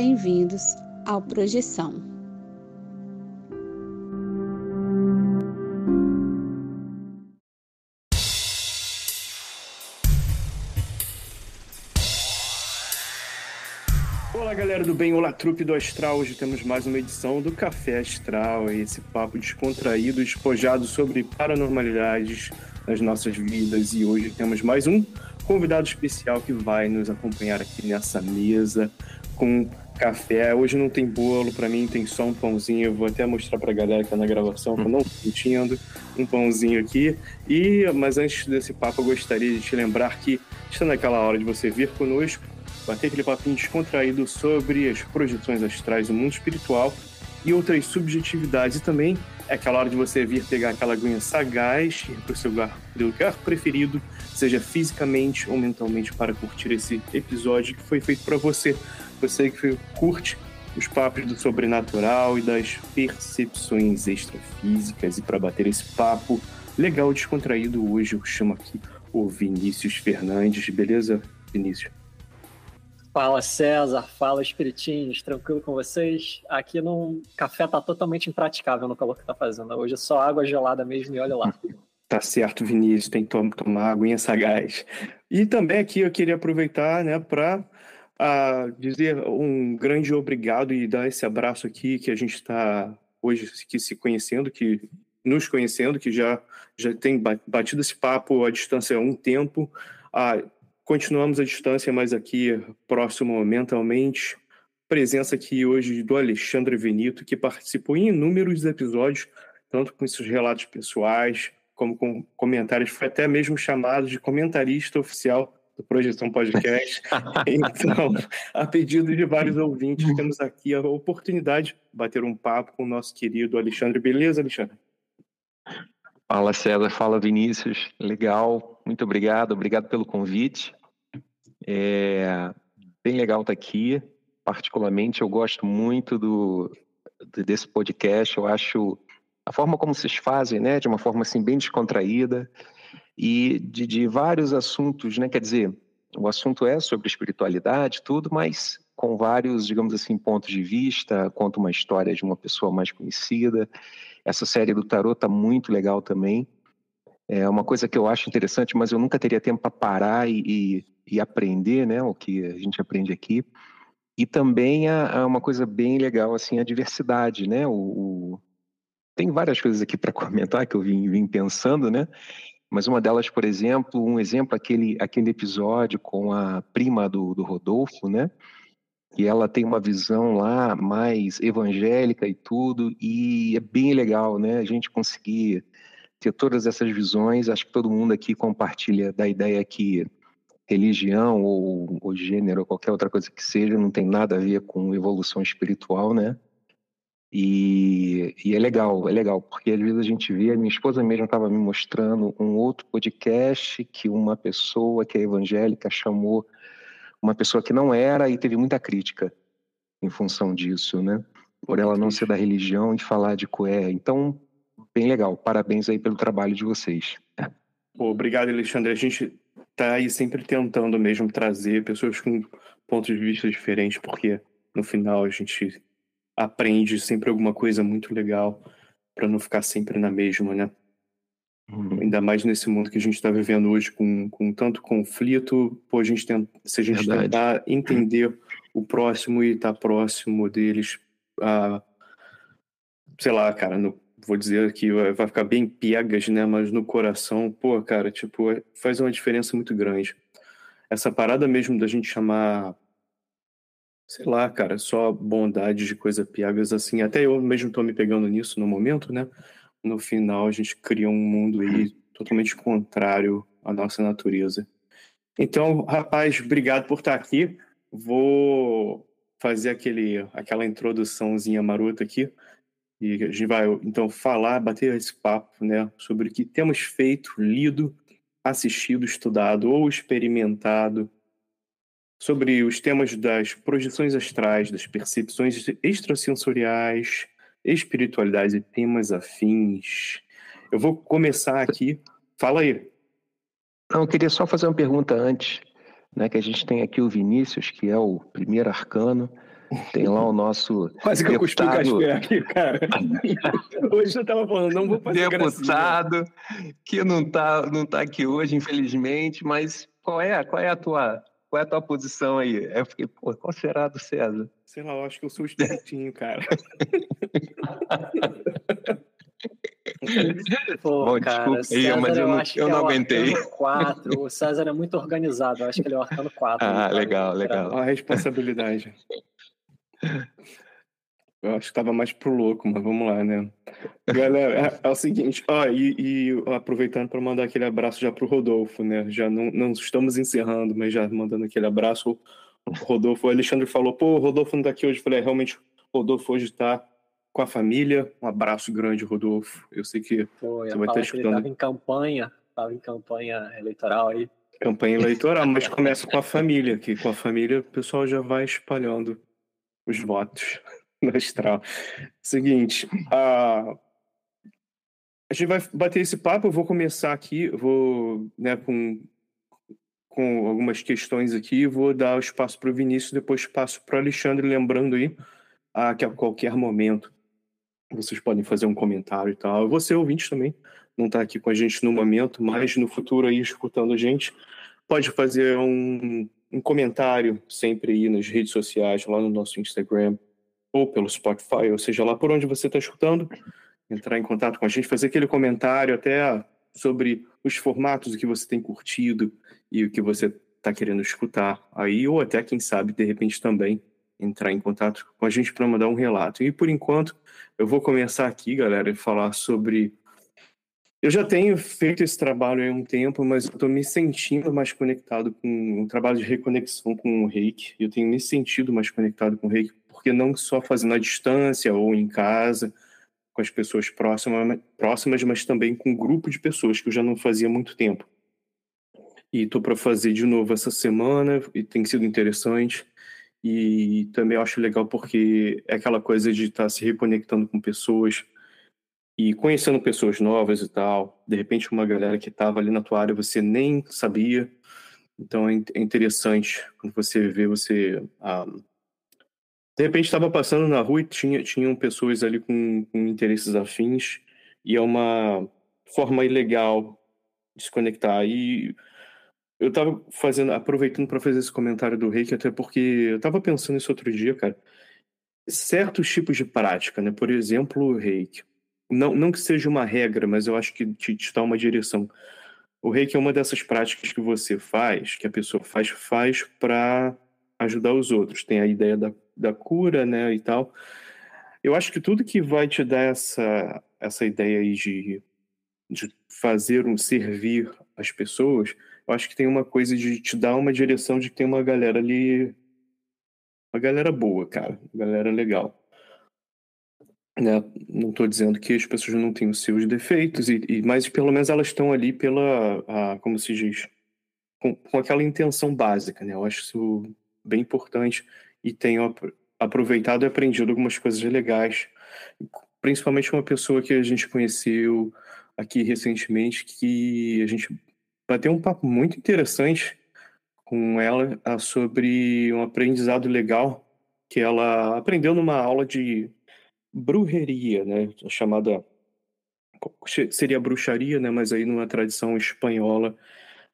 bem-vindos ao Projeção. Olá galera do bem, olá trupe do Astral. Hoje temos mais uma edição do Café Astral, esse papo descontraído, despojado sobre paranormalidades nas nossas vidas. E hoje temos mais um convidado especial que vai nos acompanhar aqui nessa mesa com café. Hoje não tem bolo, para mim tem só um pãozinho. Eu vou até mostrar pra galera que tá na gravação, que eu não tô mentindo, um pãozinho aqui. E, mas antes desse papo, eu gostaria de te lembrar que está naquela hora de você vir conosco, bater aquele papinho descontraído sobre as projeções astrais do mundo espiritual e outras subjetividades. E também é aquela hora de você vir pegar aquela aguinha sagaz e ir pro seu lugar, lugar preferido, seja fisicamente ou mentalmente, para curtir esse episódio que foi feito para você você que curte os papos do sobrenatural e das percepções extrafísicas. E para bater esse papo legal, descontraído, hoje eu chamo aqui o Vinícius Fernandes. Beleza, Vinícius? Fala César, fala Espiritinhos, tranquilo com vocês? Aqui no café tá totalmente impraticável no calor que tá fazendo. Hoje é só água gelada mesmo e olha lá. Tá certo, Vinícius, tem que tomar aguinha sagaz. E também aqui eu queria aproveitar, né, para a dizer um grande obrigado e dar esse abraço aqui que a gente está hoje aqui se conhecendo, que nos conhecendo, que já, já tem batido esse papo à distância há um tempo. Ah, continuamos à distância, mas aqui próximo mentalmente. Presença aqui hoje do Alexandre Venito, que participou em inúmeros episódios, tanto com seus relatos pessoais, como com comentários, foi até mesmo chamado de comentarista oficial do Projeção Podcast. então, a pedido de vários ouvintes, temos aqui a oportunidade de bater um papo com o nosso querido Alexandre. Beleza, Alexandre? Fala, César. Fala, Vinícius. Legal. Muito obrigado. Obrigado pelo convite. É bem legal estar aqui. Particularmente, eu gosto muito do, desse podcast. Eu acho a forma como vocês fazem, né, de uma forma assim bem descontraída e de, de vários assuntos, né? Quer dizer, o assunto é sobre espiritualidade, tudo, mas com vários, digamos assim, pontos de vista, conta uma história de uma pessoa mais conhecida. Essa série do tarot tá muito legal também. É uma coisa que eu acho interessante, mas eu nunca teria tempo para parar e, e, e, aprender, né, o que a gente aprende aqui. E também há, uma coisa bem legal, assim, a diversidade, né, o, o... tem várias coisas aqui para comentar que eu vim, vim pensando, né, mas uma delas, por exemplo, um exemplo, aquele, aquele episódio com a prima do, do Rodolfo, né? E ela tem uma visão lá mais evangélica e tudo, e é bem legal, né? A gente conseguir ter todas essas visões. Acho que todo mundo aqui compartilha da ideia que religião ou, ou gênero ou qualquer outra coisa que seja não tem nada a ver com evolução espiritual, né? E, e, é legal, é legal, porque às vezes a gente vê, minha esposa mesmo estava me mostrando um outro podcast que uma pessoa que é evangélica chamou uma pessoa que não era e teve muita crítica em função disso, né? Por ela não ser da religião e falar de coé. Então, bem legal. Parabéns aí pelo trabalho de vocês. Obrigado, Alexandre. A gente tá aí sempre tentando mesmo trazer pessoas com pontos de vista diferentes, porque no final a gente aprende sempre alguma coisa muito legal para não ficar sempre na mesma, né? Uhum. Ainda mais nesse mundo que a gente está vivendo hoje com, com tanto conflito, pô, a gente tem, se a gente Verdade. tentar entender o próximo e estar tá próximo deles, ah, sei lá, cara, no, vou dizer que vai ficar bem piegas, né? Mas no coração, pô, cara, tipo, faz uma diferença muito grande. Essa parada mesmo da gente chamar sei lá, cara, só bondade de coisa piegas assim. Até eu mesmo tô me pegando nisso no momento, né? No final a gente cria um mundo aí totalmente contrário à nossa natureza. Então, rapaz, obrigado por estar aqui. Vou fazer aquele, aquela introduçãozinha marota aqui e a gente vai então falar, bater esse papo, né, sobre o que temos feito, lido, assistido, estudado ou experimentado sobre os temas das projeções astrais, das percepções extrasensoriais, espiritualidade e temas afins. Eu vou começar aqui. Fala aí. Não, eu queria só fazer uma pergunta antes, né? Que a gente tem aqui o Vinícius, que é o primeiro arcano, Tem lá o nosso. Quase que deputado... eu cuspi aqui, cara. hoje eu tava falando, não vou fazer Deputado gracinha. que não tá, não tá aqui hoje, infelizmente, mas qual é, qual é a tua. Qual é a tua posição aí? Eu fiquei, pô, qual será do César? Sei lá, eu acho que eu sou o espiritinho, cara. Pô, Bom, cara, desculpa aí, mas eu, eu não, eu não é aguentei. Quatro. O César é muito organizado, eu acho que ele é o arcano 4. Ah, legal, legal. A responsabilidade. Eu acho que tava mais pro louco, mas vamos lá, né? Galera, é, é o seguinte, ó, e, e aproveitando para mandar aquele abraço já pro Rodolfo, né? Já não, não estamos encerrando, mas já mandando aquele abraço. O Rodolfo, o Alexandre falou, pô, o Rodolfo não tá aqui hoje. Eu falei, é, realmente, o Rodolfo hoje tá com a família. Um abraço grande, Rodolfo. Eu sei que Pô, você vai estar escutando. Ele tava em campanha, tava em campanha eleitoral aí. Campanha eleitoral, mas começa com a família, que com a família o pessoal já vai espalhando os votos no astral. Seguinte, a, a gente vai bater esse papo, eu vou começar aqui, vou né, com, com algumas questões aqui, vou dar o espaço para o Vinícius, depois passo para o Alexandre, lembrando aí que a qualquer momento vocês podem fazer um comentário e tal. Você, ouvinte, também, não está aqui com a gente no momento, mas no futuro aí, escutando a gente, pode fazer um, um comentário sempre aí nas redes sociais, lá no nosso Instagram, ou pelo Spotify, ou seja lá por onde você está escutando, entrar em contato com a gente, fazer aquele comentário até sobre os formatos que você tem curtido e o que você está querendo escutar aí, ou até, quem sabe, de repente também entrar em contato com a gente para mandar um relato. E por enquanto, eu vou começar aqui, galera, e falar sobre. Eu já tenho feito esse trabalho há um tempo, mas estou me sentindo mais conectado com um trabalho de reconexão com o reiki. Eu tenho me sentido mais conectado com o reiki, porque não só fazendo à distância ou em casa, com as pessoas próximas, próximas mas também com um grupo de pessoas que eu já não fazia há muito tempo. E estou para fazer de novo essa semana, e tem sido interessante. E também acho legal porque é aquela coisa de estar tá se reconectando com pessoas e conhecendo pessoas novas e tal. De repente, uma galera que estava ali na tua área você nem sabia. Então é, é interessante quando você vê você. Ah, de repente estava passando na rua e tinha, tinham pessoas ali com, com interesses afins, e é uma forma ilegal de se conectar. E eu tava fazendo, aproveitando para fazer esse comentário do reiki, até porque eu tava pensando isso outro dia, cara. Certos tipos de prática, né? Por exemplo, o reiki. Não, não que seja uma regra, mas eu acho que te, te dá uma direção. O reiki é uma dessas práticas que você faz, que a pessoa faz, faz para ajudar os outros. Tem a ideia da, da cura, né, e tal. Eu acho que tudo que vai te dar essa, essa ideia aí de, de fazer um servir as pessoas eu acho que tem uma coisa de te dar uma direção de que tem uma galera ali. Uma galera boa, cara. Uma galera legal. Né? Não estou dizendo que as pessoas não têm os seus defeitos, e, e mas pelo menos elas estão ali pela. A, como se diz? Com, com aquela intenção básica, né? Eu acho isso bem importante e tenho aproveitado e aprendido algumas coisas legais, principalmente uma pessoa que a gente conheceu aqui recentemente, que a gente bater um papo muito interessante com ela ah, sobre um aprendizado legal que ela aprendeu numa aula de brujeria, né, chamada seria bruxaria, né, mas aí numa tradição espanhola,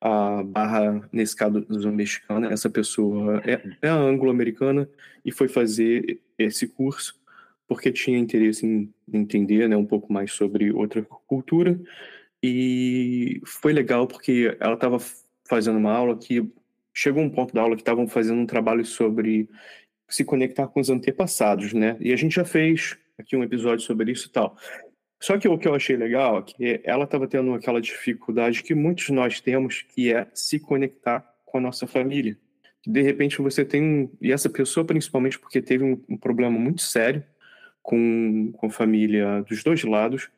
a barra nesse caso mexicana, essa pessoa é, é anglo-americana e foi fazer esse curso porque tinha interesse em entender, né, um pouco mais sobre outra cultura e foi legal porque ela estava fazendo uma aula que chegou um ponto da aula que estavam fazendo um trabalho sobre se conectar com os antepassados, né? E a gente já fez aqui um episódio sobre isso e tal. Só que o que eu achei legal é que ela estava tendo aquela dificuldade que muitos nós temos, que é se conectar com a nossa família. De repente você tem um, e essa pessoa principalmente porque teve um, um problema muito sério com, com a família dos dois lados,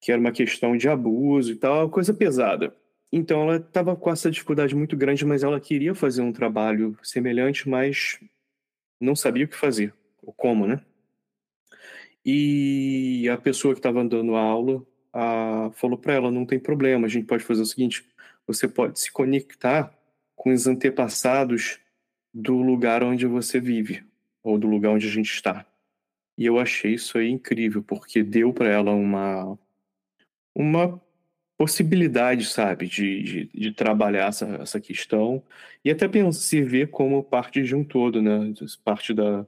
que era uma questão de abuso e tal, coisa pesada. Então ela estava com essa dificuldade muito grande, mas ela queria fazer um trabalho semelhante, mas não sabia o que fazer, ou como, né? E a pessoa que estava dando a aula a, falou para ela: não tem problema, a gente pode fazer o seguinte: você pode se conectar com os antepassados do lugar onde você vive. ou do lugar onde a gente está. E eu achei isso aí incrível, porque deu para ela uma, uma possibilidade, sabe, de, de, de, trabalhar essa, essa questão e até se ver como parte de um todo, né? Parte da.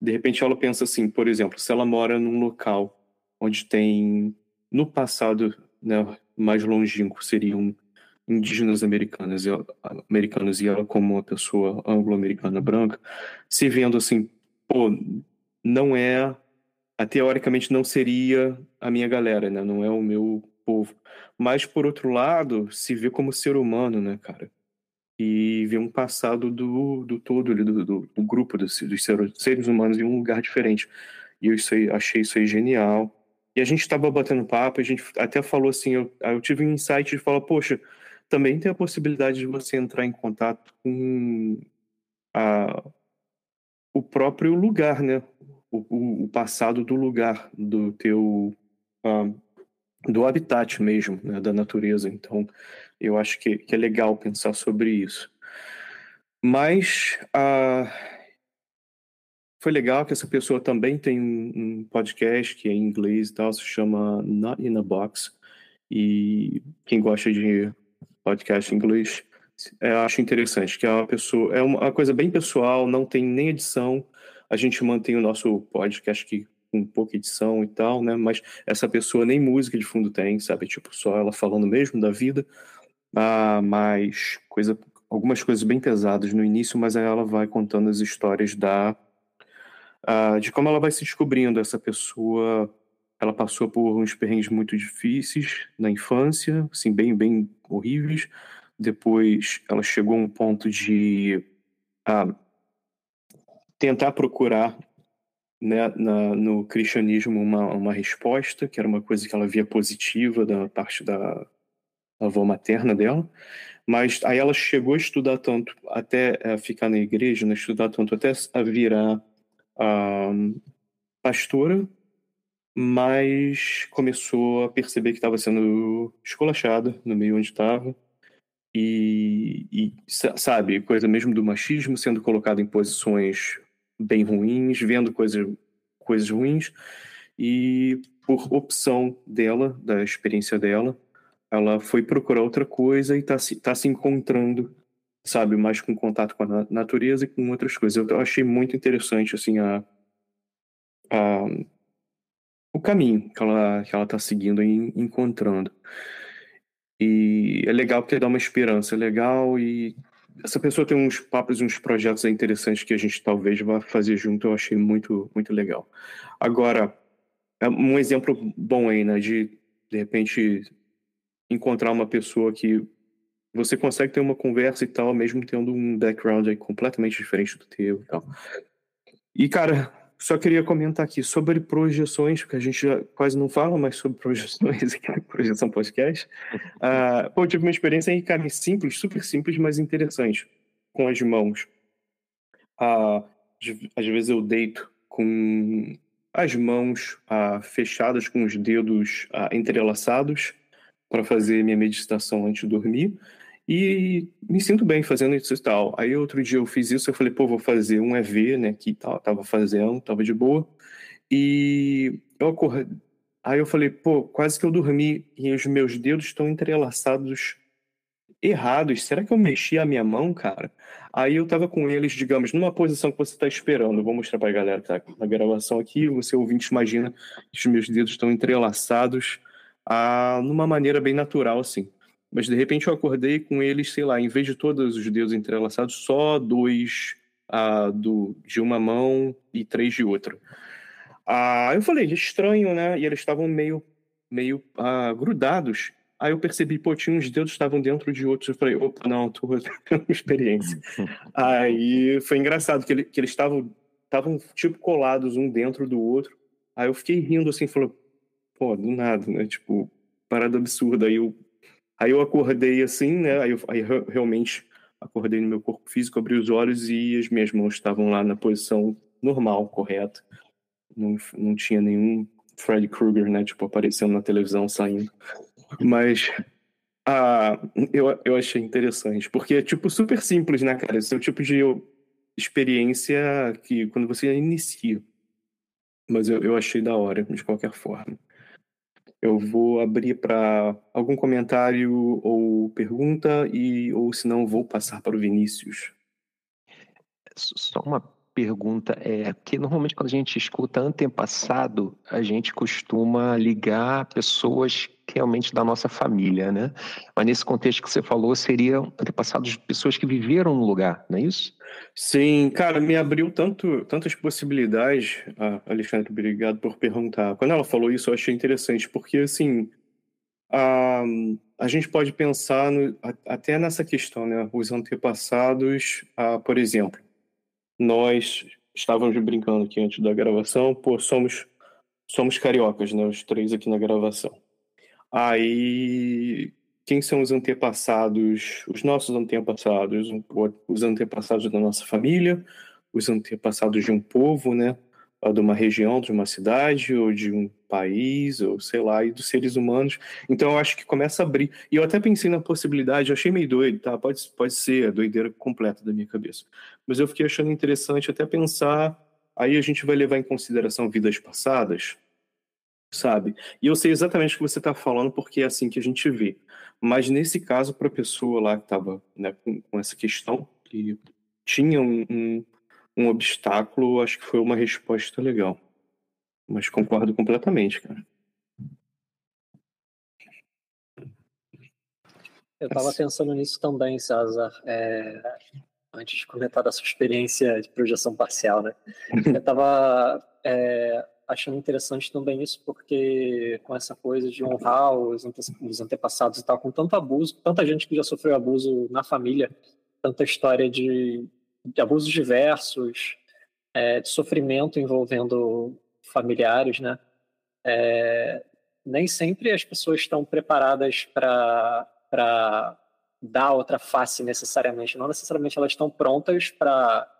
De repente ela pensa assim, por exemplo, se ela mora num local onde tem, no passado, né, mais longínquo, seriam indígenas americanas americanos e ela como uma pessoa anglo-americana branca, se vendo assim, pô, não é, teoricamente não seria a minha galera, né? Não é o meu povo. Mas, por outro lado, se vê como ser humano, né, cara? E vê um passado do, do todo, do, do, do grupo dos, dos seres humanos em um lugar diferente. E eu isso aí, achei isso aí genial. E a gente estava batendo papo, a gente até falou assim, eu, eu tive um insight de falar, poxa, também tem a possibilidade de você entrar em contato com a, o próprio lugar, né? O, o, passado do lugar, do teu uh, do habitat mesmo, né, da natureza. Então, eu acho que, que é legal pensar sobre isso. Mas uh, foi legal que essa pessoa também tem um, podcast que é em inglês e tal, se chama Not in a Box. E quem gosta de podcast em inglês, é, eu acho interessante, que é uma pessoa, é uma coisa bem pessoal, não tem nem edição. A gente mantém o nosso podcast aqui com pouca edição e tal, né? Mas essa pessoa nem música de fundo tem, sabe? Tipo, só ela falando mesmo da vida. Ah, mas coisa, algumas coisas bem pesadas no início, mas aí ela vai contando as histórias da ah, de como ela vai se descobrindo. Essa pessoa, ela passou por uns perrengues muito difíceis na infância, assim, bem, bem horríveis. Depois ela chegou a um ponto de ah, tentar procurar né, na, no cristianismo uma, uma resposta, que era uma coisa que ela via positiva da parte da avó materna dela, mas aí ela chegou a estudar tanto, até é, ficar na igreja, né, estudar tanto até a virar a pastora, mas começou a perceber que estava sendo esculachada no meio onde estava, e, e, sabe, coisa mesmo do machismo sendo colocado em posições bem ruins, vendo coisas, coisas ruins, e por opção dela, da experiência dela, ela foi procurar outra coisa e está se, tá se encontrando, sabe, mais com contato com a natureza e com outras coisas. Eu achei muito interessante, assim, a, a o caminho que ela que ela está seguindo e encontrando. E é legal porque dá uma esperança, é legal e essa pessoa tem uns papos, uns projetos interessantes que a gente talvez vá fazer junto. Eu achei muito, muito legal. Agora, é um exemplo bom aí, né? De, de repente, encontrar uma pessoa que você consegue ter uma conversa e tal, mesmo tendo um background aí completamente diferente do teu e tal. E, cara, só queria comentar aqui sobre projeções, porque a gente quase não fala mais sobre projeções aqui na Projeção Podcast. Uh, pô, eu tive uma experiência aí, cara, simples, super simples, mas interessante, com as mãos. Uh, às vezes eu deito com as mãos uh, fechadas, com os dedos entrelaçados, para fazer minha meditação antes de dormir. E me sinto bem fazendo isso e tal. Aí outro dia eu fiz isso, eu falei, pô, vou fazer um EV, né, que tal, tava fazendo, tava de boa. E eu acordei, aí eu falei, pô, quase que eu dormi e os meus dedos estão entrelaçados errados. Será que eu mexi a minha mão, cara? Aí eu tava com eles, digamos, numa posição que você tá esperando. Eu vou mostrar pra galera que tá na gravação aqui. Você ouvinte imagina que os meus dedos estão entrelaçados ah, numa maneira bem natural, assim. Mas de repente eu acordei com eles, sei lá, em vez de todos os dedos entrelaçados, só dois ah, do, de uma mão e três de outra. Ah, eu falei, estranho, né? E eles estavam meio, meio ah, grudados. Aí eu percebi, pô, tinha uns dedos estavam dentro de outros. Eu falei, opa, não, tô tendo experiência. Aí foi engraçado que, ele, que eles estavam estavam tipo colados um dentro do outro. Aí eu fiquei rindo assim, falou, pô, do nada, né? Tipo, parada absurda. Aí eu Aí eu acordei assim, né? Aí, eu, aí realmente acordei no meu corpo físico, abri os olhos e as minhas mãos estavam lá na posição normal, correta. Não, não tinha nenhum Freddy Krueger, né? Tipo, aparecendo na televisão, saindo. Mas ah, eu, eu achei interessante, porque é, tipo, super simples, né, cara? Esse é o tipo de experiência que quando você inicia. Mas eu, eu achei da hora, de qualquer forma. Eu vou abrir para algum comentário ou pergunta, e ou se não, vou passar para o Vinícius. Só uma pergunta é que normalmente quando a gente escuta antepassado, a gente costuma ligar pessoas realmente da nossa família, né? Mas nesse contexto que você falou, seriam antepassados de pessoas que viveram no lugar, não é isso? Sim, cara, me abriu tanto, tantas possibilidades, ah, Alexandre, obrigado por perguntar. Quando ela falou isso, eu achei interessante, porque assim, a, a gente pode pensar no, até nessa questão, né? Os antepassados, ah, por exemplo, nós estávamos brincando aqui antes da gravação, pô, somos somos cariocas, né? Os três aqui na gravação. Aí, quem são os antepassados, os nossos antepassados, os antepassados da nossa família, os antepassados de um povo, né? de uma região, de uma cidade, ou de um país, ou sei lá, e dos seres humanos. Então eu acho que começa a abrir. E eu até pensei na possibilidade, achei meio doido, tá? Pode, pode ser a doideira completa da minha cabeça. Mas eu fiquei achando interessante até pensar. Aí a gente vai levar em consideração vidas passadas, sabe? E eu sei exatamente o que você está falando, porque é assim que a gente vê. Mas nesse caso, para a pessoa lá que estava né, com, com, essa questão, que tinha um, um um obstáculo, acho que foi uma resposta legal. Mas concordo completamente, cara. Eu estava pensando nisso também, César, é, antes de comentar da sua experiência de projeção parcial, né? Eu estava é, achando interessante também isso, porque com essa coisa de honrar os, ante os antepassados e tal, com tanto abuso, tanta gente que já sofreu abuso na família, tanta história de de abusos diversos, é, de sofrimento envolvendo familiares, né? É, nem sempre as pessoas estão preparadas para dar outra face necessariamente. Não necessariamente elas estão prontas para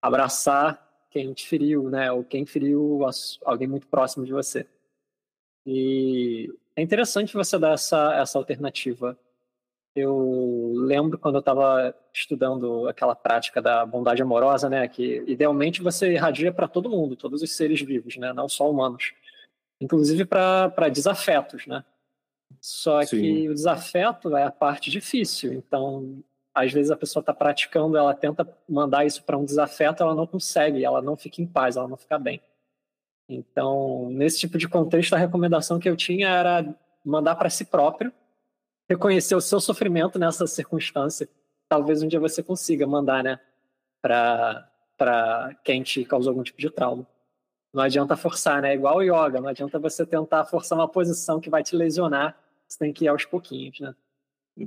abraçar quem te feriu, né? Ou quem feriu alguém muito próximo de você. E é interessante você dar essa, essa alternativa eu lembro quando eu estava estudando aquela prática da bondade amorosa, né, que idealmente você irradia para todo mundo, todos os seres vivos, né, não só humanos, inclusive para desafetos, né. Só Sim. que o desafeto é a parte difícil, então às vezes a pessoa está praticando, ela tenta mandar isso para um desafeto, ela não consegue, ela não fica em paz, ela não fica bem. Então, nesse tipo de contexto, a recomendação que eu tinha era mandar para si próprio reconhecer o seu sofrimento nessa circunstância. Talvez um dia você consiga mandar, né, para quem te causou algum tipo de trauma. Não adianta forçar, né? Igual o yoga, não adianta você tentar forçar uma posição que vai te lesionar. Você tem que ir aos pouquinhos, né?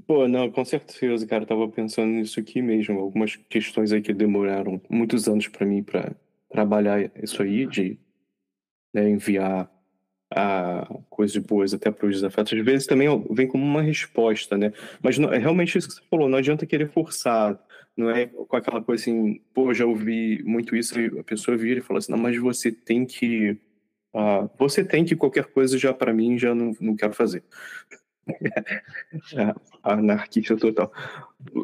Pô, não, com certeza, cara. Eu tava pensando nisso aqui mesmo. Algumas questões aí que demoraram muitos anos para mim para trabalhar isso aí, de né, enviar a coisas boas até para os desafetos, às vezes também vem como uma resposta, né? Mas não, é realmente isso que você falou, não adianta querer forçar, não é com aquela coisa assim, pô, já ouvi muito isso, a pessoa vira e fala assim, não, mas você tem que, uh, você tem que qualquer coisa já para mim já não, não quero fazer. é, anarquista total.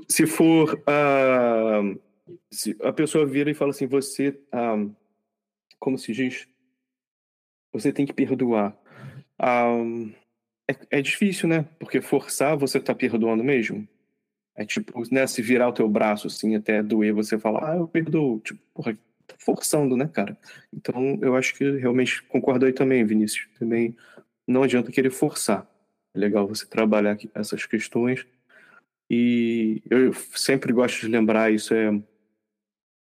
Se for, uh, se a pessoa vira e fala assim, você, uh, como se diz, você tem que perdoar. Um, é, é, difícil, né? Porque forçar você tá perdoando mesmo. É tipo, né, se virar o teu braço assim até doer, você falar, ah, eu perdoo. Tipo, porra, forçando, né, cara? Então eu acho que realmente concordo aí também, Vinícius. Também não adianta querer forçar. É legal você trabalhar essas questões. E eu sempre gosto de lembrar, isso é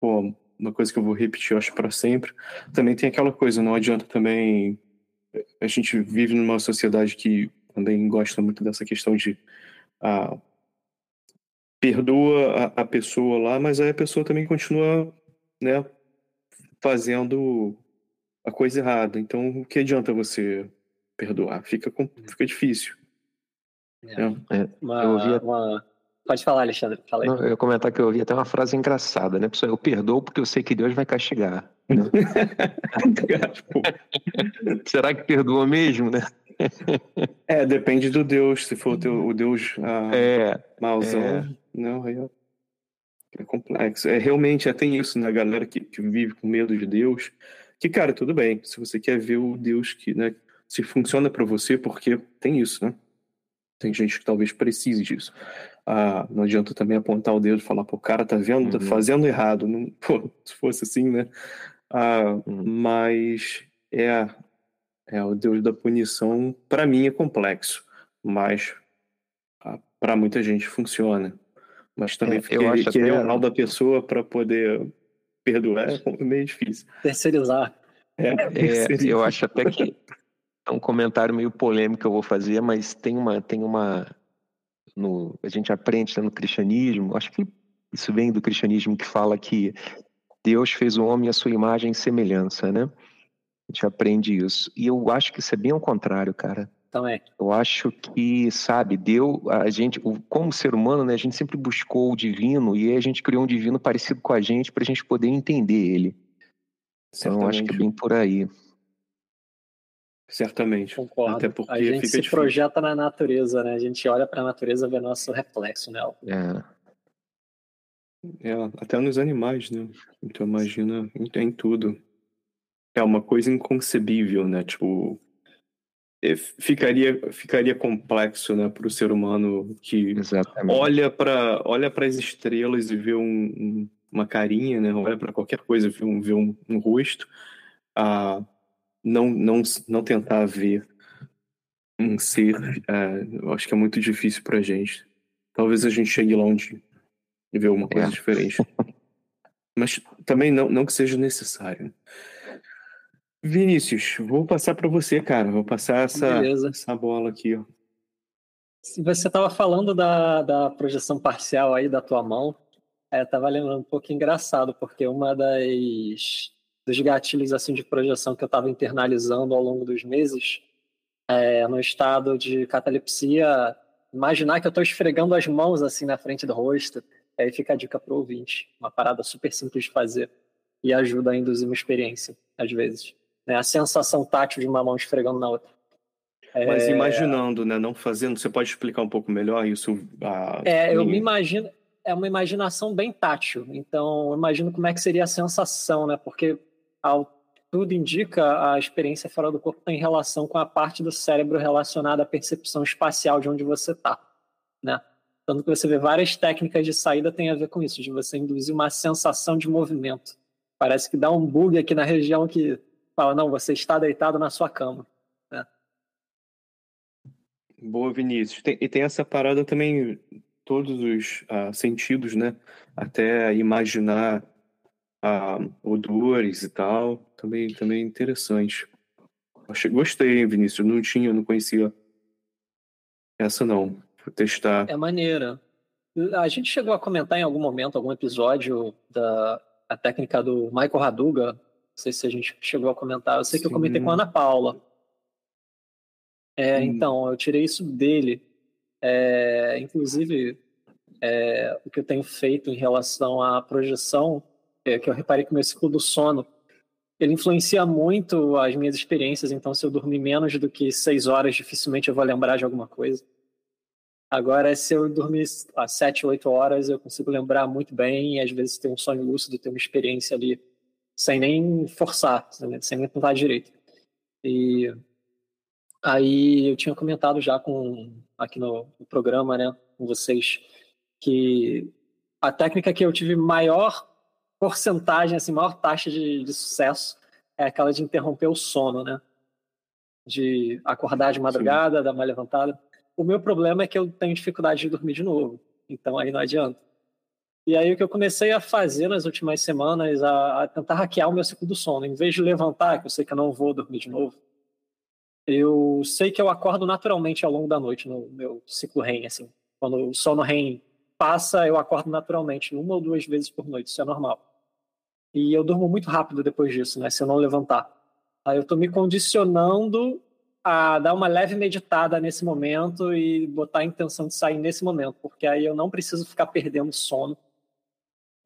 pô, uma coisa que eu vou repetir, eu acho, para sempre. Também tem aquela coisa, não adianta também. A gente vive numa sociedade que também gosta muito dessa questão de. Ah, perdoa a, a pessoa lá, mas aí a pessoa também continua, né, fazendo a coisa errada. Então, o que adianta você perdoar? Fica, fica difícil. É. É. Uma, eu ouvi... uma, Pode falar, Alexandre. Fala aí. Não, eu ia comentar que eu ouvi até uma frase engraçada, né? Pessoal, eu perdoo porque eu sei que Deus vai castigar. Né? Será que perdoa mesmo, né? é, depende do Deus. Se for o, teu, o Deus ah, é, mauzão, é. não, aí É complexo. É realmente, é, tem isso, né? A galera que, que vive com medo de Deus. Que, cara, tudo bem. Se você quer ver o Deus que, né, se funciona para você, porque tem isso, né? Tem gente que talvez precise disso. Ah, não adianta também apontar o dedo e falar, pô, o cara tá vendo, tá uhum. tá fazendo errado. Não, pô, se fosse assim, né? Ah, uhum. Mas é, é o Deus da punição, para mim é complexo, mas ah, para muita gente funciona. Mas também é, eu acho querer até... o mal da pessoa para poder perdoar é meio difícil. Terceirizar. É, é, eu acho até que é um comentário meio polêmico que eu vou fazer, mas tem uma, tem uma, no, a gente aprende no cristianismo, acho que isso vem do cristianismo que fala que Deus fez o homem à sua imagem e semelhança, né? A gente aprende isso. E eu acho que isso é bem ao contrário, cara. Também. Eu acho que, sabe, deu a gente, como ser humano, né, a gente sempre buscou o divino e a gente criou um divino parecido com a gente para a gente poder entender ele. Então, eu acho que é bem por aí. Certamente. Concordo. Até porque a gente se difícil. projeta na natureza, né? A gente olha para a natureza e vê nosso reflexo nela. É. é. Até nos animais, né? Então imagina em, tudo. É uma coisa inconcebível, né? Tipo, é, ficaria ficaria complexo, né, para o ser humano que Exatamente. olha para olha para as estrelas e vê um, um, uma carinha, né? Olha para qualquer coisa e vê um, vê um, um rosto. Ah, não, não, não tentar ver um ser, é, eu acho que é muito difícil pra gente. Talvez a gente chegue lá onde vê uma coisa é. diferente. Mas também não, não que seja necessário. Vinícius, vou passar para você, cara. Vou passar essa, essa bola aqui. Ó. Você estava falando da, da projeção parcial aí da tua mão. É, tava lembrando um pouco engraçado, porque uma das dos gatilhos assim de projeção que eu estava internalizando ao longo dos meses, é, no estado de catalepsia, imaginar que eu estou esfregando as mãos assim na frente do rosto, aí fica a dica para o ouvinte, uma parada super simples de fazer e ajuda a induzir uma experiência, às vezes. Né? A sensação tátil de uma mão esfregando na outra. Mas é... imaginando, né? Não fazendo, você pode explicar um pouco melhor isso? A... É, eu me imagino, é uma imaginação bem tátil. Então, eu imagino como é que seria a sensação, né? Porque ao tudo indica, a experiência fora do corpo tem relação com a parte do cérebro relacionada à percepção espacial de onde você está, né? Tanto que você vê várias técnicas de saída tem a ver com isso, de você induzir uma sensação de movimento. Parece que dá um bug aqui na região que fala, não, você está deitado na sua cama. Né? Boa, Vinícius. Tem, e tem essa parada também, todos os uh, sentidos, né? Até imaginar a odores e tal. Também, também interessante. Achei, gostei, Vinícius. Não tinha, não conhecia essa não. Vou testar. É maneira. A gente chegou a comentar em algum momento, algum episódio da a técnica do Michael Raduga. Não sei se a gente chegou a comentar. Eu sei Sim. que eu comentei com a Ana Paula. É, então, eu tirei isso dele. É, inclusive, é, o que eu tenho feito em relação à projeção é, que eu reparei que o meu ciclo do sono ele influencia muito as minhas experiências. Então, se eu dormir menos do que seis horas, dificilmente eu vou lembrar de alguma coisa. Agora, se eu dormir às sete, oito horas, eu consigo lembrar muito bem e às vezes ter um sonho lúcido, ter uma experiência ali sem nem forçar, sem nem tentar direito. E aí eu tinha comentado já com aqui no, no programa, né, com vocês, que a técnica que eu tive maior porcentagem, assim, maior taxa de, de sucesso é aquela de interromper o sono, né? De acordar de madrugada, Sim. dar uma levantada. O meu problema é que eu tenho dificuldade de dormir de novo, então aí não adianta. E aí o que eu comecei a fazer nas últimas semanas, a, a tentar hackear o meu ciclo do sono. Em vez de levantar, que eu sei que eu não vou dormir de novo, eu sei que eu acordo naturalmente ao longo da noite no meu ciclo REM, assim. Quando o sono REM passa, eu acordo naturalmente, uma ou duas vezes por noite, isso é normal. E eu durmo muito rápido depois disso, né? Se eu não levantar. Aí eu tô me condicionando a dar uma leve meditada nesse momento e botar a intenção de sair nesse momento, porque aí eu não preciso ficar perdendo sono.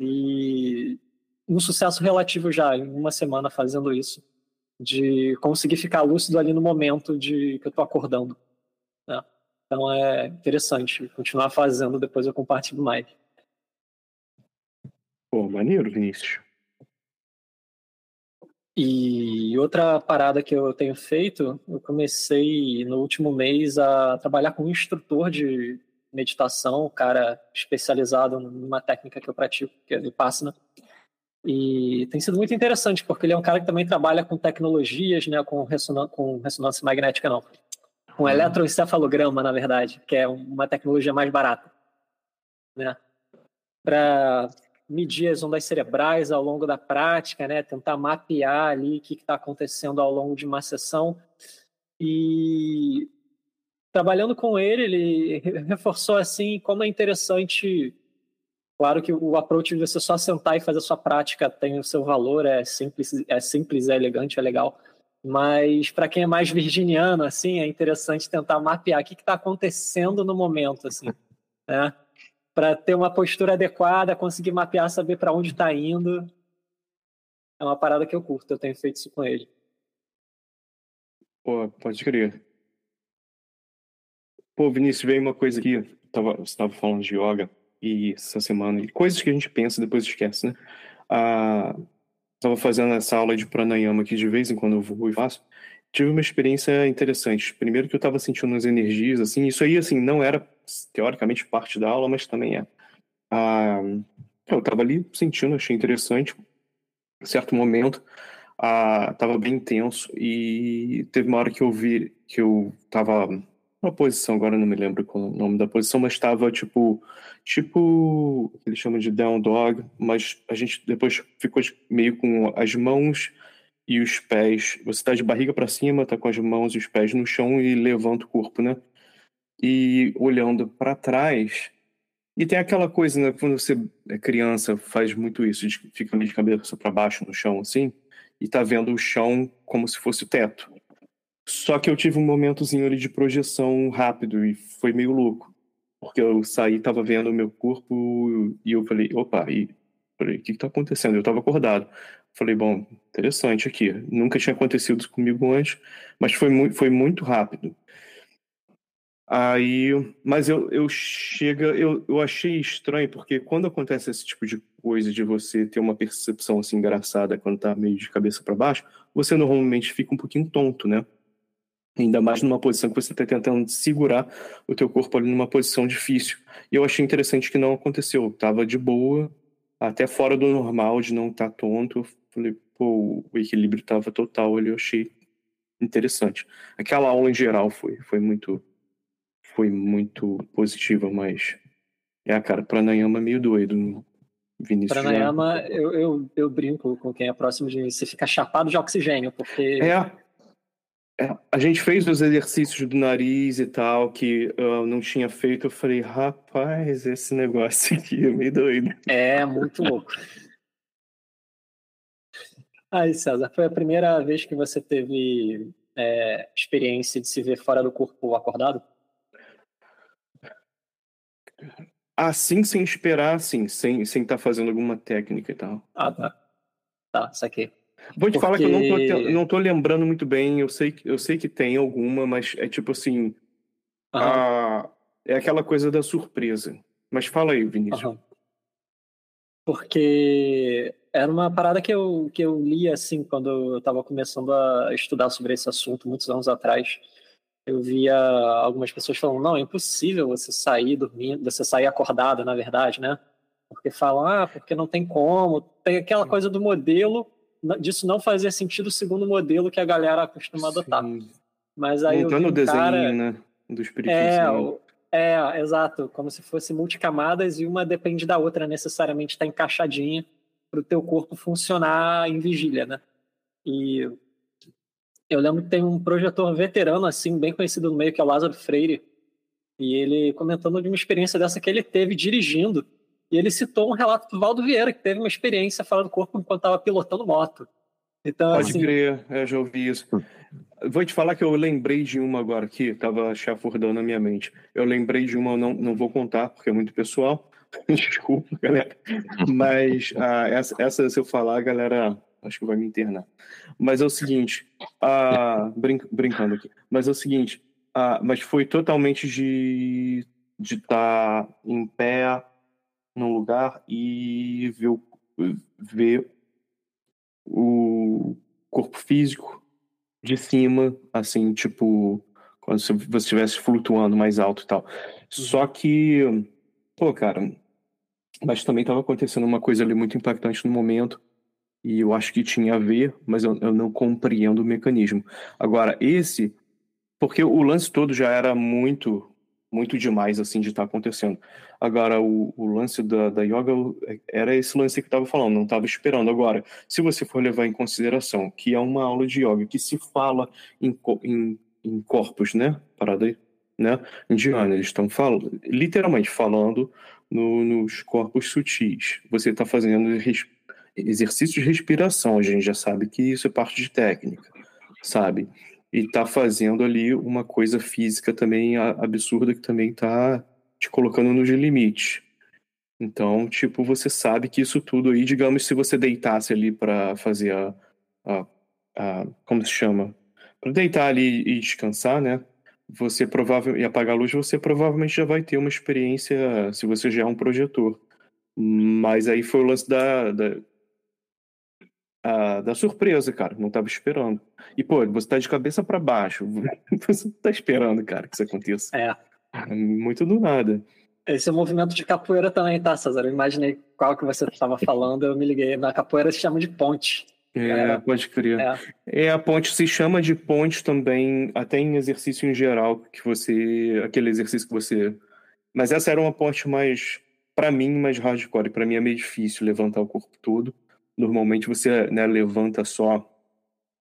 E um sucesso relativo já, em uma semana fazendo isso, de conseguir ficar lúcido ali no momento de que eu tô acordando. Né? Então é interessante continuar fazendo, depois eu compartilho mais. Pô, maneiro, Vinícius. E outra parada que eu tenho feito, eu comecei no último mês a trabalhar com um instrutor de meditação, um cara especializado numa técnica que eu pratico, que é Vipassana. E tem sido muito interessante, porque ele é um cara que também trabalha com tecnologias, né, com, ressonan com ressonância magnética, não, com uhum. eletroencefalograma, na verdade, que é uma tecnologia mais barata, né, para medir as ondas cerebrais ao longo da prática, né, tentar mapear ali o que está acontecendo ao longo de uma sessão. E trabalhando com ele, ele reforçou assim como é interessante. Claro que o approach de você só sentar e fazer a sua prática tem o seu valor, é simples, é simples, é elegante, é legal. Mas para quem é mais virginiano, assim, é interessante tentar mapear o que está acontecendo no momento, assim, né? Para ter uma postura adequada, conseguir mapear, saber para onde está indo. É uma parada que eu curto, eu tenho feito isso com ele. Pô, pode crer. Pô, Vinícius, veio uma coisa aqui. Tava, você estava falando de yoga e essa semana, e coisas que a gente pensa depois esquece, né? Ah, tava fazendo essa aula de pranayama aqui de vez em quando eu vou e faço. Tive uma experiência interessante. Primeiro que eu estava sentindo umas energias, assim, isso aí, assim, não era teoricamente parte da aula, mas também é. Ah, eu estava ali sentindo, achei interessante. Em certo momento, ah, tava bem intenso e teve uma hora que eu vi que eu tava uma posição, agora não me lembro qual é o nome da posição, mas estava tipo, tipo, eles chamam de down dog, mas a gente depois ficou meio com as mãos e os pés. Você está de barriga para cima, está com as mãos e os pés no chão e levanta o corpo, né? E olhando para trás. E tem aquela coisa, né? Quando você é criança, faz muito isso, de, fica de cabeça para baixo no chão, assim, e tá vendo o chão como se fosse o teto. Só que eu tive um momentozinho ali de projeção rápido e foi meio louco. Porque eu saí, tava vendo o meu corpo e eu falei, opa, e falei, o que que tá acontecendo? Eu tava acordado. Falei, bom, interessante aqui. Nunca tinha acontecido comigo antes, mas foi muito, foi muito rápido. Aí, mas eu, eu chega, eu, eu achei estranho, porque quando acontece esse tipo de coisa de você ter uma percepção assim engraçada quando tá meio de cabeça para baixo, você normalmente fica um pouquinho tonto, né? Ainda mais numa posição que você está tentando segurar o teu corpo ali numa posição difícil. E eu achei interessante que não aconteceu. Tava de boa, até fora do normal, de não estar tá tonto. Falei, pô, o equilíbrio tava total ali, eu achei interessante. Aquela aula em geral foi, foi muito foi muito positiva, mas é, cara, Pranayama é meio doido. Vinícius Pranayama, eu, eu, eu brinco com quem é próximo de mim, você fica chapado de oxigênio, porque... É, a gente fez os exercícios do nariz e tal, que eu não tinha feito. Eu falei, rapaz, esse negócio aqui é meio doido. É, muito louco. Aí, César, foi a primeira vez que você teve é, experiência de se ver fora do corpo acordado? Assim, sem esperar, assim, sem estar sem tá fazendo alguma técnica e tal. Ah, tá. Tá, saquei. Vou te Porque... falar que eu não tô, não tô lembrando muito bem. Eu sei, eu sei que tem alguma, mas é tipo assim. Uhum. A, é aquela coisa da surpresa. Mas fala aí, Vinícius. Uhum. Porque era uma parada que eu, que eu li assim quando eu estava começando a estudar sobre esse assunto muitos anos atrás. Eu via algumas pessoas falando: não, é impossível você sair dormindo, você sair acordado, na verdade, né? Porque falam, ah, porque não tem como. Tem aquela coisa do modelo disso não fazia sentido segundo o modelo que a galera costuma adotar. Mas aí Montando um o desenho, cara... né? Do espiritismo. É, é, exato. Como se fosse multicamadas e uma depende da outra necessariamente estar tá encaixadinha para o teu corpo funcionar em vigília, né? E eu lembro que tem um projetor veterano, assim, bem conhecido no meio, que é o Lázaro Freire, e ele comentando de uma experiência dessa que ele teve dirigindo e ele citou um relato do Valdo Vieira, que teve uma experiência fora do corpo enquanto estava pilotando moto. Então, Pode assim... crer, eu já ouvi isso. Vou te falar que eu lembrei de uma agora aqui, estava chafurdando na minha mente. Eu lembrei de uma, não, não vou contar, porque é muito pessoal. Desculpa, galera. Mas ah, essa, essa, se eu falar, a galera acho que vai me internar. Mas é o seguinte, ah, brin brincando aqui, mas é o seguinte, ah, mas foi totalmente de estar de tá em pé num lugar e ver o, ver o corpo físico de cima, assim, tipo, quando você estivesse flutuando mais alto e tal. Só que, pô, cara, mas também estava acontecendo uma coisa ali muito impactante no momento, e eu acho que tinha a ver, mas eu, eu não compreendo o mecanismo. Agora, esse, porque o lance todo já era muito, muito demais, assim, de estar tá acontecendo. Agora, o, o lance da, da yoga era esse lance que eu estava falando, não estava esperando. Agora, se você for levar em consideração que é uma aula de yoga que se fala em, em, em corpos, né? Parada aí, né? Indiana, eles estão falando, literalmente falando no, nos corpos sutis. Você está fazendo exercício de respiração, a gente já sabe que isso é parte de técnica, sabe? E está fazendo ali uma coisa física também absurda que também está te colocando nos limites. Então, tipo, você sabe que isso tudo aí, digamos, se você deitasse ali para fazer a, a, a, como se chama? Para deitar ali e descansar, né? Você provavelmente, e apagar a luz, você provavelmente já vai ter uma experiência, se você já é um projetor. Mas aí foi o lance da, da, a, da surpresa, cara. Não estava esperando. E, pô, você tá de cabeça para baixo. Você não tá esperando, cara, que isso aconteça. É. Muito do nada. Esse é movimento de capoeira também, tá, César? Eu imaginei qual que você estava falando, eu me liguei. Na capoeira se chama de ponte. É, é. pode crer. É. é. a ponte se chama de ponte também, até em exercício em geral, que você. aquele exercício que você. Mas essa era uma ponte mais, para mim, mais hardcore. Para mim é meio difícil levantar o corpo todo. Normalmente você né, levanta só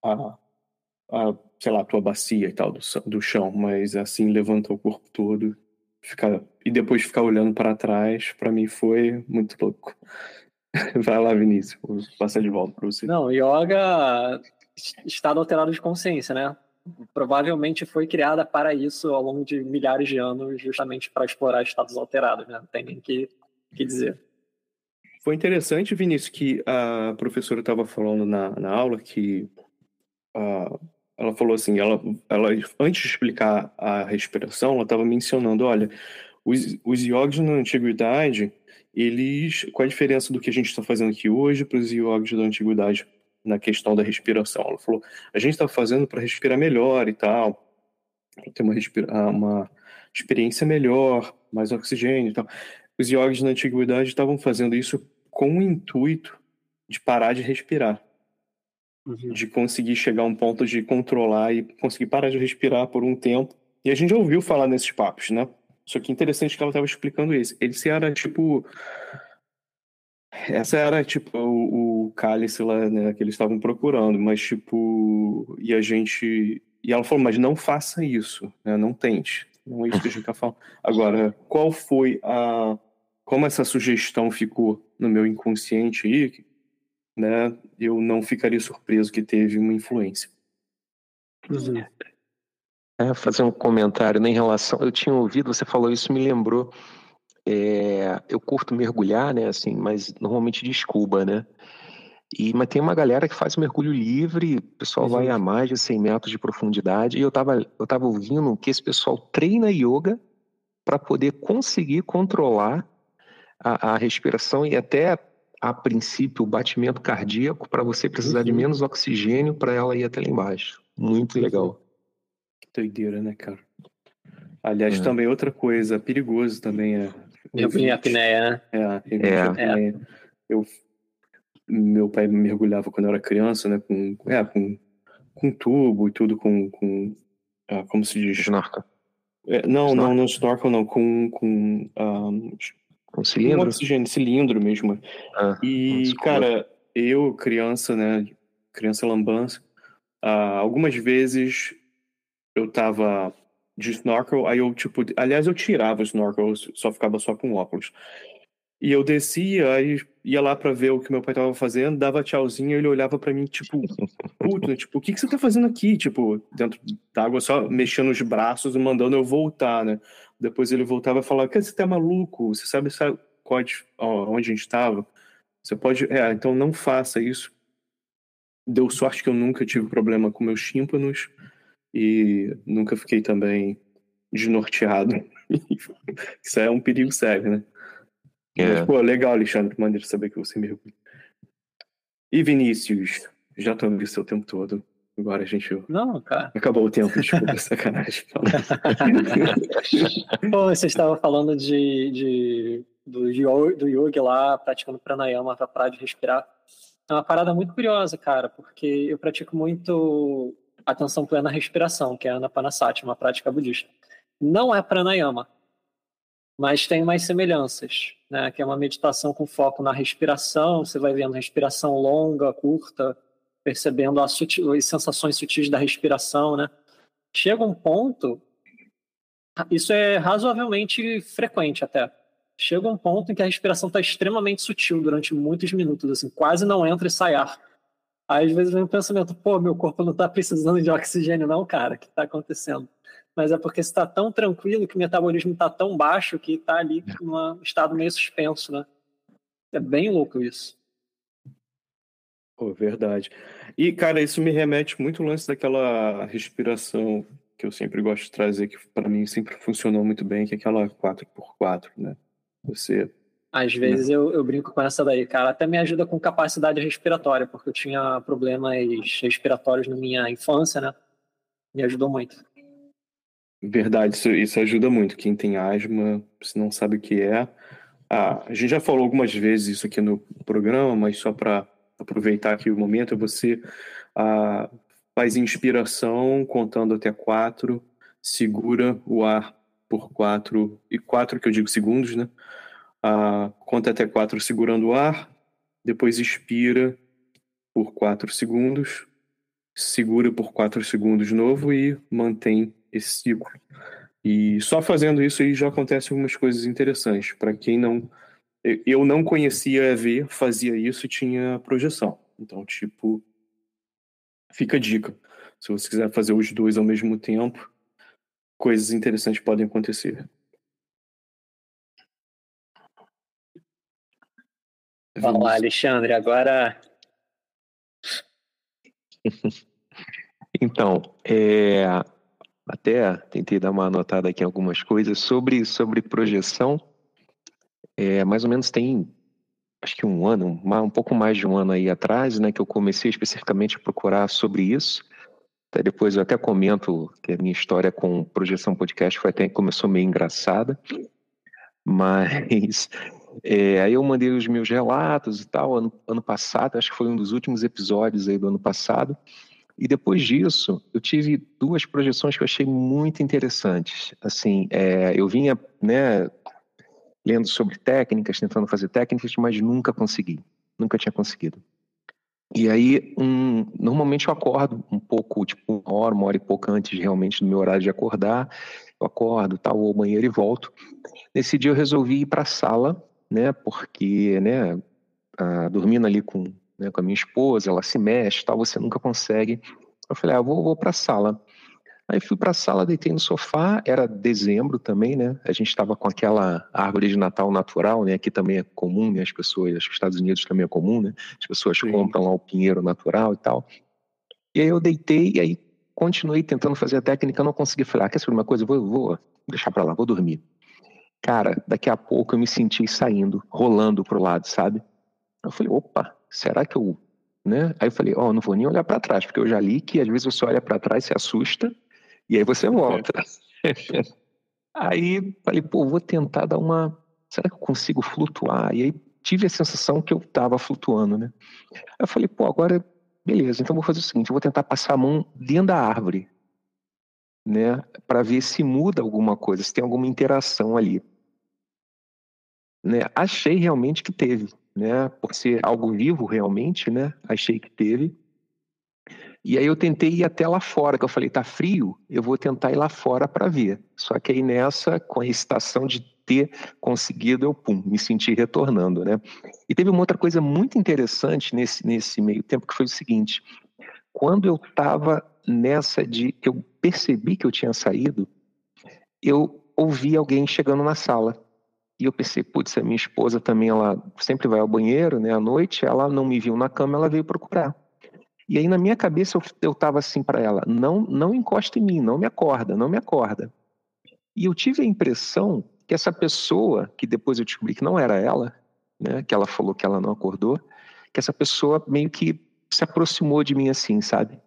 a, a sei lá, a tua bacia e tal do, do chão, mas assim levanta o corpo todo, e depois ficar olhando para trás, para mim foi muito louco. Vai lá, Vinícius, vou passar de volta para você. Não, yoga estado alterado de consciência, né? Provavelmente foi criada para isso ao longo de milhares de anos, justamente para explorar estados alterados, né? Não tem nem que, que dizer. Foi interessante, Vinícius, que a professora estava falando na, na aula que uh, ela falou assim, ela, ela antes de explicar a respiração, ela estava mencionando, olha, os, os yogis na antiguidade, eles, qual a diferença do que a gente está fazendo aqui hoje para os yogis da antiguidade na questão da respiração? Ela falou, a gente está fazendo para respirar melhor e tal, ter uma, ah, uma experiência melhor, mais oxigênio e tal. Os yogis na antiguidade estavam fazendo isso com o intuito de parar de respirar uhum. de conseguir chegar a um ponto de controlar e conseguir parar de respirar por um tempo. E a gente já ouviu falar nesses papos, né? Só que interessante que ela estava explicando isso. Esse era tipo. Essa era tipo o, o cálice lá, né, que eles estavam procurando, mas tipo. E a gente. E ela falou, mas não faça isso, né? Não tente. Não é isso que a gente está falando. Agora, qual foi a. Como essa sugestão ficou no meu inconsciente aí, né, eu não ficaria surpreso que teve uma influência. Uhum. É, fazer um comentário né, em relação. Eu tinha ouvido, você falou isso, me lembrou. É, eu curto mergulhar, né, assim, mas normalmente de escuba, né? E, mas tem uma galera que faz mergulho livre, o pessoal uhum. vai a mais de 100 metros de profundidade, e eu estava eu tava ouvindo que esse pessoal treina yoga para poder conseguir controlar a, a, respiração e até a princípio, o batimento cardíaco para você precisar uhum. de menos oxigênio para ela ir até lá embaixo. Muito uhum. legal. Que doideira, né, cara? Aliás, é. também outra coisa, perigoso também é. Mergulho em apneia, né? É, é. Eu, meu pai mergulhava quando eu era criança, né? Com, é, com, com tubo e tudo, com. com ah, como se diz? Snorkel. É, não, snorkel. não, não snorkel, não. Com. com um, ah, um cilindro? Um oxigênio, cilindro mesmo. Ah, e, cara, eu, criança, né? Criança lambança, ah, algumas vezes eu tava de snorkel, aí eu, tipo, aliás, eu tirava o snorkel, só ficava só com óculos. E eu descia, aí ia lá para ver o que meu pai tava fazendo, dava tchauzinho, ele olhava para mim, tipo, puto, né? tipo, o que, que você tá fazendo aqui? Tipo, dentro d'água, só mexendo os braços e mandando eu voltar, né? Depois ele voltava e falava, que você tá maluco? Você sabe, sabe onde a gente estava? Você pode. É, então não faça isso. Deu sorte que eu nunca tive problema com meus tímpanos e nunca fiquei também desnorteado. isso é um perigo sério, né? É. Mas, pô, legal, Alexandre, maneiro saber que você mergulha. E Vinícius, já tô o seu tempo todo. Agora a gente. Não, cara. Acabou o tempo, desculpa, sacanagem. Pô, você estava falando de, de, do, do yoga lá, praticando pranayama para parar de respirar. É uma parada muito curiosa, cara, porque eu pratico muito atenção plena à respiração, que é a Anapanasati, uma prática budista. Não é pranayama, mas tem mais semelhanças, né? Que é uma meditação com foco na respiração, você vai vendo respiração longa, curta, percebendo as, sutil, as sensações sutis da respiração, né? Chega um ponto, isso é razoavelmente frequente até. Chega um ponto em que a respiração está extremamente sutil durante muitos minutos, assim, quase não entra e sai ar. Aí, às vezes vem um pensamento, pô, meu corpo não está precisando de oxigênio, não, cara, o que está acontecendo? Mas é porque está tão tranquilo que o metabolismo está tão baixo que está ali num estado meio suspenso, né? É bem louco isso. Pô, verdade. E, cara, isso me remete muito ao lance daquela respiração que eu sempre gosto de trazer, que para mim sempre funcionou muito bem, que é aquela 4x4, né? Você. Às né? vezes eu, eu brinco com essa daí, cara. Até me ajuda com capacidade respiratória, porque eu tinha problemas respiratórios na minha infância, né? Me ajudou muito. Verdade, isso, isso ajuda muito. Quem tem asma, se não sabe o que é. Ah, a gente já falou algumas vezes isso aqui no programa, mas só para aproveitar aqui o momento, você ah, faz inspiração contando até quatro, segura o ar por quatro, e quatro que eu digo segundos, né? Ah, conta até quatro segurando o ar, depois expira por quatro segundos, segura por quatro segundos novo e mantém esse ciclo. E só fazendo isso aí já acontecem algumas coisas interessantes. Para quem não eu não conhecia EV, fazia isso e tinha projeção. Então, tipo, fica a dica. Se você quiser fazer os dois ao mesmo tempo, coisas interessantes podem acontecer. Vamos lá, Alexandre, agora. então, é, até tentei dar uma anotada aqui em algumas coisas sobre, sobre projeção. É, mais ou menos tem, acho que um ano, um pouco mais de um ano aí atrás, né, que eu comecei especificamente a procurar sobre isso. Até depois eu até comento que a minha história com projeção podcast foi até começou meio engraçada, mas é, aí eu mandei os meus relatos e tal ano, ano passado, acho que foi um dos últimos episódios aí do ano passado. E depois disso, eu tive duas projeções que eu achei muito interessantes. Assim, é, eu vinha, né, lendo sobre técnicas, tentando fazer técnicas, mas nunca consegui, nunca tinha conseguido. E aí, um, normalmente eu acordo um pouco, tipo uma hora, uma hora e pouco antes realmente do meu horário de acordar, eu acordo, tal, ao banheiro e volto. Nesse dia eu resolvi ir para a sala, né, porque, né, dormindo ali com, né, com a minha esposa, ela se mexe, tal, você nunca consegue. Eu falei, ah, vou, vou para a sala. Aí fui para a sala, deitei no sofá, era dezembro também, né? A gente estava com aquela árvore de Natal natural, né? Aqui também é comum, né? As pessoas, acho que nos Estados Unidos também é comum, né? As pessoas Sim. compram lá o pinheiro natural e tal. E aí eu deitei e aí continuei tentando fazer a técnica, não consegui. Falei, ah, quer saber uma coisa? Vou, vou deixar para lá, vou dormir. Cara, daqui a pouco eu me senti saindo, rolando pro lado, sabe? Eu falei, opa, será que eu né? Aí eu falei, ó, oh, não vou nem olhar para trás, porque eu já li que às vezes você olha para trás, se assusta, e aí você volta. aí falei, pô, vou tentar dar uma. Será que eu consigo flutuar? E aí tive a sensação que eu estava flutuando, né? Aí eu falei, pô, agora, beleza, então vou fazer o seguinte: eu vou tentar passar a mão dentro da árvore, né? Para ver se muda alguma coisa, se tem alguma interação ali. Né? Achei realmente que teve, né? Por ser algo vivo realmente, né? Achei que teve. E aí eu tentei ir até lá fora, que eu falei, tá frio, eu vou tentar ir lá fora para ver. Só que aí nessa, com a excitação de ter conseguido, eu pum, me senti retornando, né? E teve uma outra coisa muito interessante nesse, nesse meio tempo, que foi o seguinte, quando eu estava nessa de, eu percebi que eu tinha saído, eu ouvi alguém chegando na sala. E eu pensei, putz, a minha esposa também, ela sempre vai ao banheiro, né, à noite, ela não me viu na cama, ela veio procurar. E aí na minha cabeça eu, eu tava assim para ela, não, não encosta em mim, não me acorda, não me acorda. E eu tive a impressão que essa pessoa, que depois eu descobri que não era ela, né, que ela falou que ela não acordou, que essa pessoa meio que se aproximou de mim assim, sabe?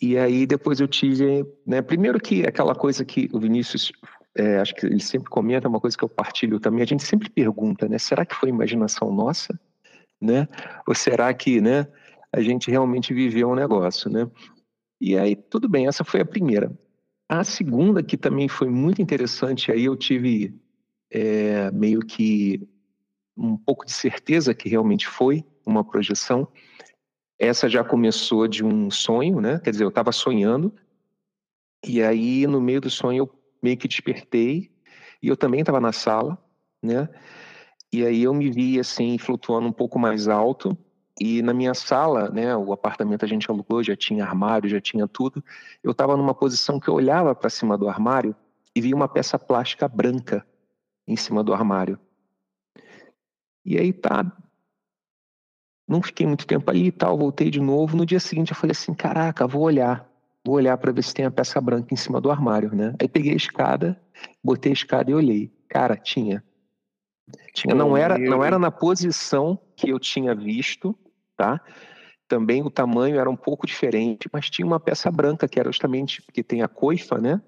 E aí depois eu tive, né, primeiro que aquela coisa que o Vinícius, é, acho que ele sempre comenta, uma coisa que eu partilho também, a gente sempre pergunta, né, será que foi imaginação nossa, né? Ou será que, né, a gente realmente viveu um negócio, né? E aí tudo bem, essa foi a primeira. A segunda que também foi muito interessante, aí eu tive é, meio que um pouco de certeza que realmente foi uma projeção. Essa já começou de um sonho, né? Quer dizer, eu estava sonhando e aí no meio do sonho eu meio que despertei e eu também estava na sala, né? E aí eu me vi assim flutuando um pouco mais alto e na minha sala, né, o apartamento a gente alugou, já tinha armário, já tinha tudo. Eu estava numa posição que eu olhava para cima do armário e via uma peça plástica branca em cima do armário. E aí tá. Não fiquei muito tempo ali e tal, voltei de novo. No dia seguinte eu falei assim: caraca, vou olhar. Vou olhar para ver se tem a peça branca em cima do armário, né? Aí peguei a escada, botei a escada e olhei. Cara, tinha. Tinha, não era, não era na posição que eu tinha visto, tá? Também o tamanho era um pouco diferente, mas tinha uma peça branca que era justamente porque tem a coifa, né?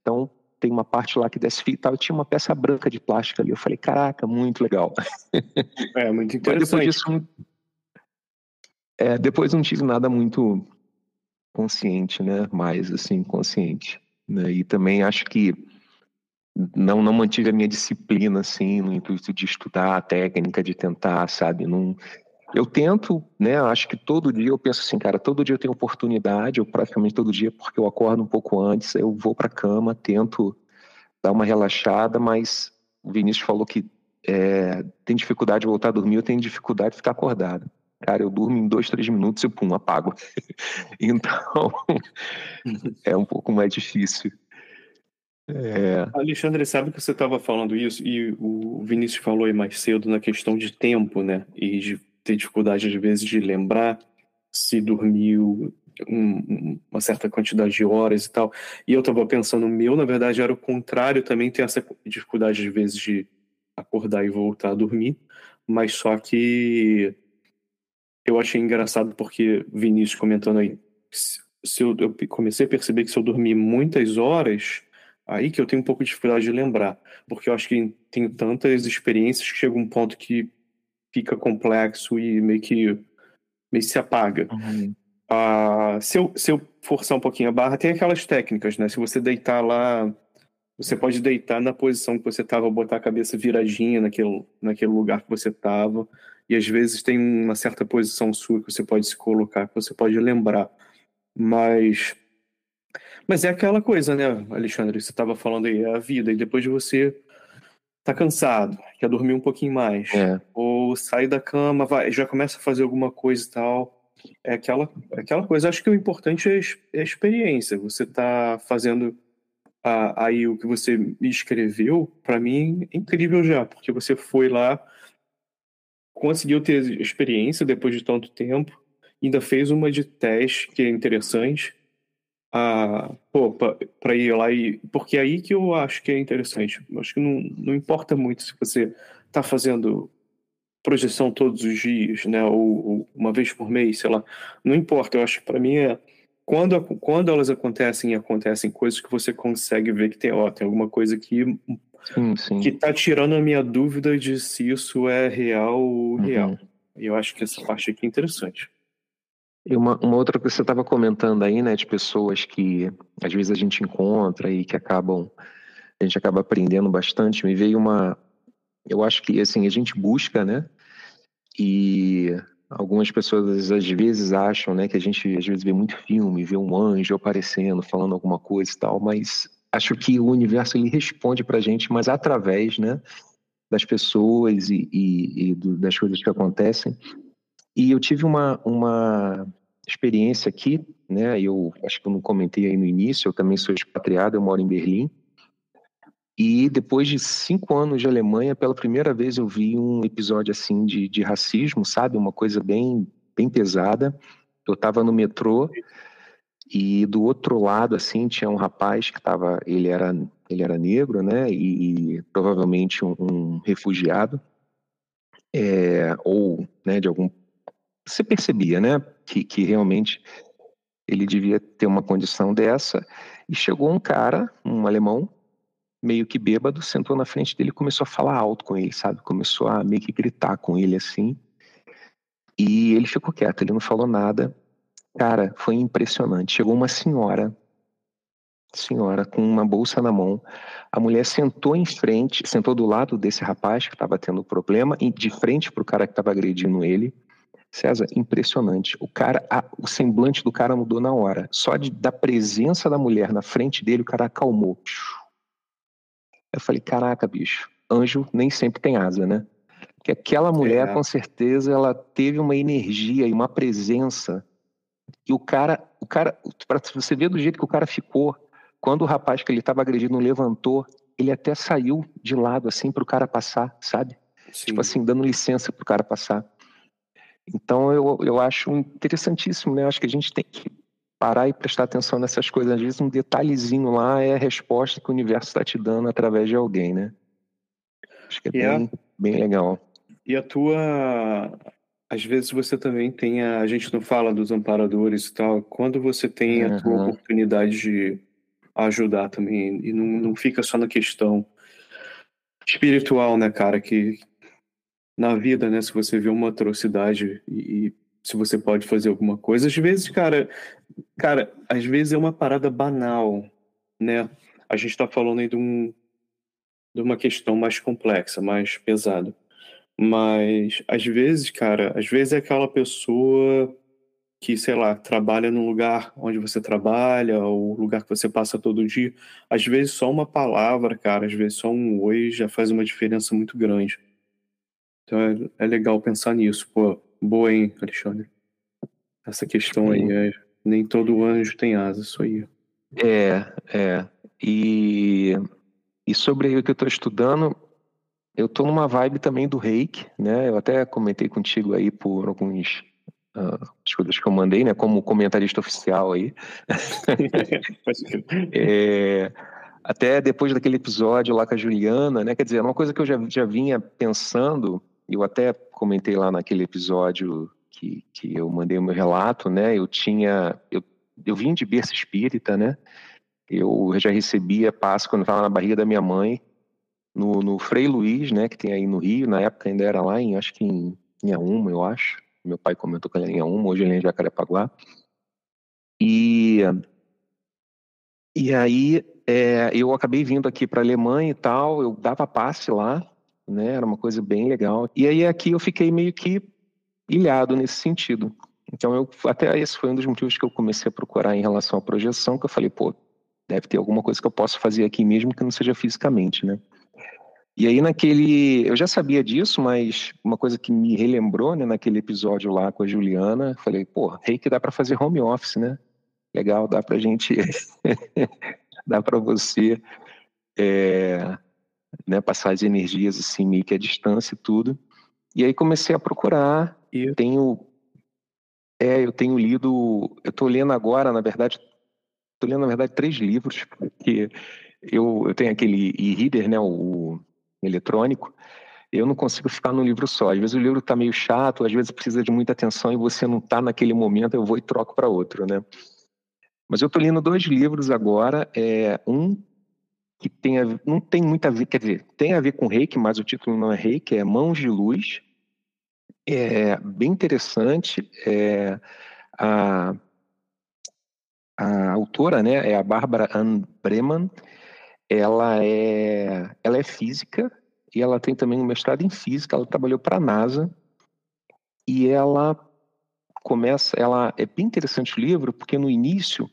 Então tem uma parte lá que desce e tal, e tinha uma peça branca de plástico ali. Eu falei, caraca, muito legal. É, muito interessante. depois disso, é, depois não tive nada muito consciente, né? Mais, assim, consciente. Né? E também acho que não, não mantive a minha disciplina, assim, no intuito de estudar a técnica, de tentar, sabe? Não, eu tento, né? Acho que todo dia eu penso assim, cara, todo dia eu tenho oportunidade, eu praticamente todo dia, porque eu acordo um pouco antes, eu vou para a cama, tento dar uma relaxada, mas o Vinícius falou que é, tem dificuldade de voltar a dormir, eu tenho dificuldade de ficar acordado. Cara, eu durmo em dois, três minutos e pum, apago. então, é um pouco mais difícil. É... Alexandre, sabe que você estava falando isso e o Vinícius falou aí mais cedo na questão de tempo, né? E de ter dificuldade, às vezes, de lembrar se dormiu um, uma certa quantidade de horas e tal. E eu estava pensando, o meu, na verdade, era o contrário, também tem essa dificuldade, às vezes, de acordar e voltar a dormir, mas só que eu achei engraçado porque Vinícius comentando aí, se eu, eu comecei a perceber que se eu dormir muitas horas, aí que eu tenho um pouco de dificuldade de lembrar, porque eu acho que tenho tantas experiências que chega um ponto que fica complexo e meio que, meio se apaga. Uhum. Uh, se, eu, se eu forçar um pouquinho a barra, tem aquelas técnicas, né? Se você deitar lá, você pode deitar na posição que você estava, botar a cabeça viradinha naquele, naquele lugar que você estava. E às vezes tem uma certa posição sua que você pode se colocar, que você pode lembrar. Mas. Mas é aquela coisa, né, Alexandre? Você estava falando aí, é a vida. E depois de você tá cansado, quer dormir um pouquinho mais, é. ou sai da cama, vai, já começa a fazer alguma coisa e tal. É aquela, é aquela coisa. Acho que o importante é, é a experiência. Você tá fazendo a, aí o que você escreveu, para mim é incrível já, porque você foi lá, conseguiu ter experiência depois de tanto tempo, ainda fez uma de teste que é interessante a pô, para ir lá e porque é aí que eu acho que é interessante. Eu acho que não, não importa muito se você está fazendo projeção todos os dias, né, ou, ou, uma vez por mês, sei lá. Não importa. Eu acho que para mim é quando quando elas acontecem, acontecem coisas que você consegue ver que tem, ó, tem alguma coisa que sim, sim. que tá tirando a minha dúvida de se isso é real ou uhum. real. E eu acho que essa parte aqui é interessante. E uma, uma outra que você estava comentando aí, né, de pessoas que às vezes a gente encontra e que acabam, a gente acaba aprendendo bastante, me veio uma, eu acho que assim, a gente busca, né, e algumas pessoas às vezes acham, né, que a gente às vezes vê muito filme, vê um anjo aparecendo, falando alguma coisa e tal, mas acho que o universo ele responde para a gente, mas através, né, das pessoas e, e, e do, das coisas que acontecem. E eu tive uma, uma experiência aqui, né? Eu acho que eu não comentei aí no início, eu também sou expatriado, eu moro em Berlim. E depois de cinco anos de Alemanha, pela primeira vez eu vi um episódio assim de, de racismo, sabe? Uma coisa bem, bem pesada. Eu estava no metrô e do outro lado, assim, tinha um rapaz que estava, ele era, ele era negro, né? E, e provavelmente um, um refugiado, é, ou né, de algum você percebia, né, que, que realmente ele devia ter uma condição dessa. E chegou um cara, um alemão, meio que bêbado, sentou na frente dele e começou a falar alto com ele, sabe? Começou a meio que gritar com ele assim. E ele ficou quieto, ele não falou nada. Cara, foi impressionante. Chegou uma senhora, senhora com uma bolsa na mão. A mulher sentou em frente, sentou do lado desse rapaz que estava tendo problema e de frente para o cara que estava agredindo ele. César, impressionante. O cara, a, o semblante do cara mudou na hora. Só de, da presença da mulher na frente dele, o cara acalmou. Eu falei, caraca, bicho, anjo nem sempre tem asa, né? Porque aquela mulher, é. com certeza, ela teve uma energia e uma presença e o cara, o cara, para você ver do jeito que o cara ficou, quando o rapaz que ele estava agredindo levantou, ele até saiu de lado assim para o cara passar, sabe? Tipo Sim. Tipo assim, dando licença para o cara passar. Então eu, eu acho interessantíssimo, né? Eu acho que a gente tem que parar e prestar atenção nessas coisas. Às vezes um detalhezinho lá é a resposta que o universo está te dando através de alguém, né? Acho que é bem, bem legal. E a tua. Às vezes você também tem. A... a gente não fala dos amparadores e tal. Quando você tem a tua oportunidade de ajudar também, e não, não fica só na questão espiritual, né, cara? Que na vida, né? Se você vê uma atrocidade e, e, se você pode fazer alguma coisa, às vezes, cara, cara, às vezes é uma parada banal, né? A gente está falando aí de, um, de uma questão mais complexa, mais pesada. Mas às vezes, cara, às vezes é aquela pessoa que, sei lá, trabalha no lugar onde você trabalha, ou lugar que você passa todo dia. Às vezes só uma palavra, cara, às vezes só um oi já faz uma diferença muito grande. Então é, é legal pensar nisso. Pô, boa, hein, Alexandre? Essa questão aí, é, nem todo anjo tem asa, isso aí. É, é. E, e sobre o que eu estou estudando, eu estou numa vibe também do reiki, né? Eu até comentei contigo aí por alguns uh, as coisas que eu mandei, né? Como comentarista oficial aí. é, até depois daquele episódio lá com a Juliana, né? Quer dizer, é uma coisa que eu já, já vinha pensando eu até comentei lá naquele episódio que, que eu mandei o meu relato, né? Eu tinha, eu, eu vim de berço espírita, né? Eu já recebia Páscoa quando estava na barriga da minha mãe, no, no Frei Luiz, né? Que tem aí no Rio, na época ainda era lá em, acho que em Inhaúma, eu acho. Meu pai comentou que ele era em Inhaúma, hoje ele é em Jacarepaguá. E, e aí é, eu acabei vindo aqui para a Alemanha e tal, eu dava passe lá, né? Era uma coisa bem legal. E aí aqui eu fiquei meio que ilhado nesse sentido. Então eu até esse foi um dos motivos que eu comecei a procurar em relação à projeção, que eu falei, pô, deve ter alguma coisa que eu possa fazer aqui mesmo que não seja fisicamente, né? E aí naquele, eu já sabia disso, mas uma coisa que me relembrou, né, naquele episódio lá com a Juliana, falei, pô, rei que dá para fazer home office, né? Legal, dá pra gente, dá para você é, né, passar as energias assim meio que à distância e tudo. E aí comecei a procurar e tenho é, eu tenho lido, eu estou lendo agora, na verdade, estou lendo na verdade três livros, porque eu, eu tenho aquele e-reader, né, o, o eletrônico, eu não consigo ficar num livro só. Às vezes o livro está meio chato, às vezes precisa de muita atenção e você não está naquele momento, eu vou e troco para outro, né? Mas eu estou lendo dois livros agora. É, um que tem a, não tem muito a ver, quer dizer, tem a ver com reiki, mas o título não é reiki, é Mãos de Luz. É bem interessante. É, a, a autora, né, é a Bárbara Ann Breman. Ela é, ela é física e ela tem também um mestrado em física. Ela trabalhou para a NASA e ela começa, ela é bem interessante o livro porque no início,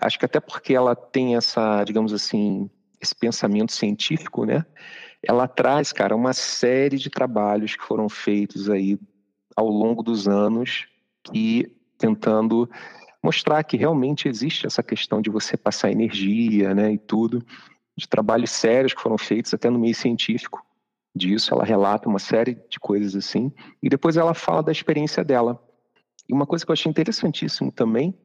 acho que até porque ela tem essa, digamos assim, esse pensamento científico, né? Ela traz, cara, uma série de trabalhos que foram feitos aí ao longo dos anos e tentando mostrar que realmente existe essa questão de você passar energia, né, e tudo, de trabalhos sérios que foram feitos até no meio científico disso, ela relata uma série de coisas assim, e depois ela fala da experiência dela. E uma coisa que eu achei interessantíssimo também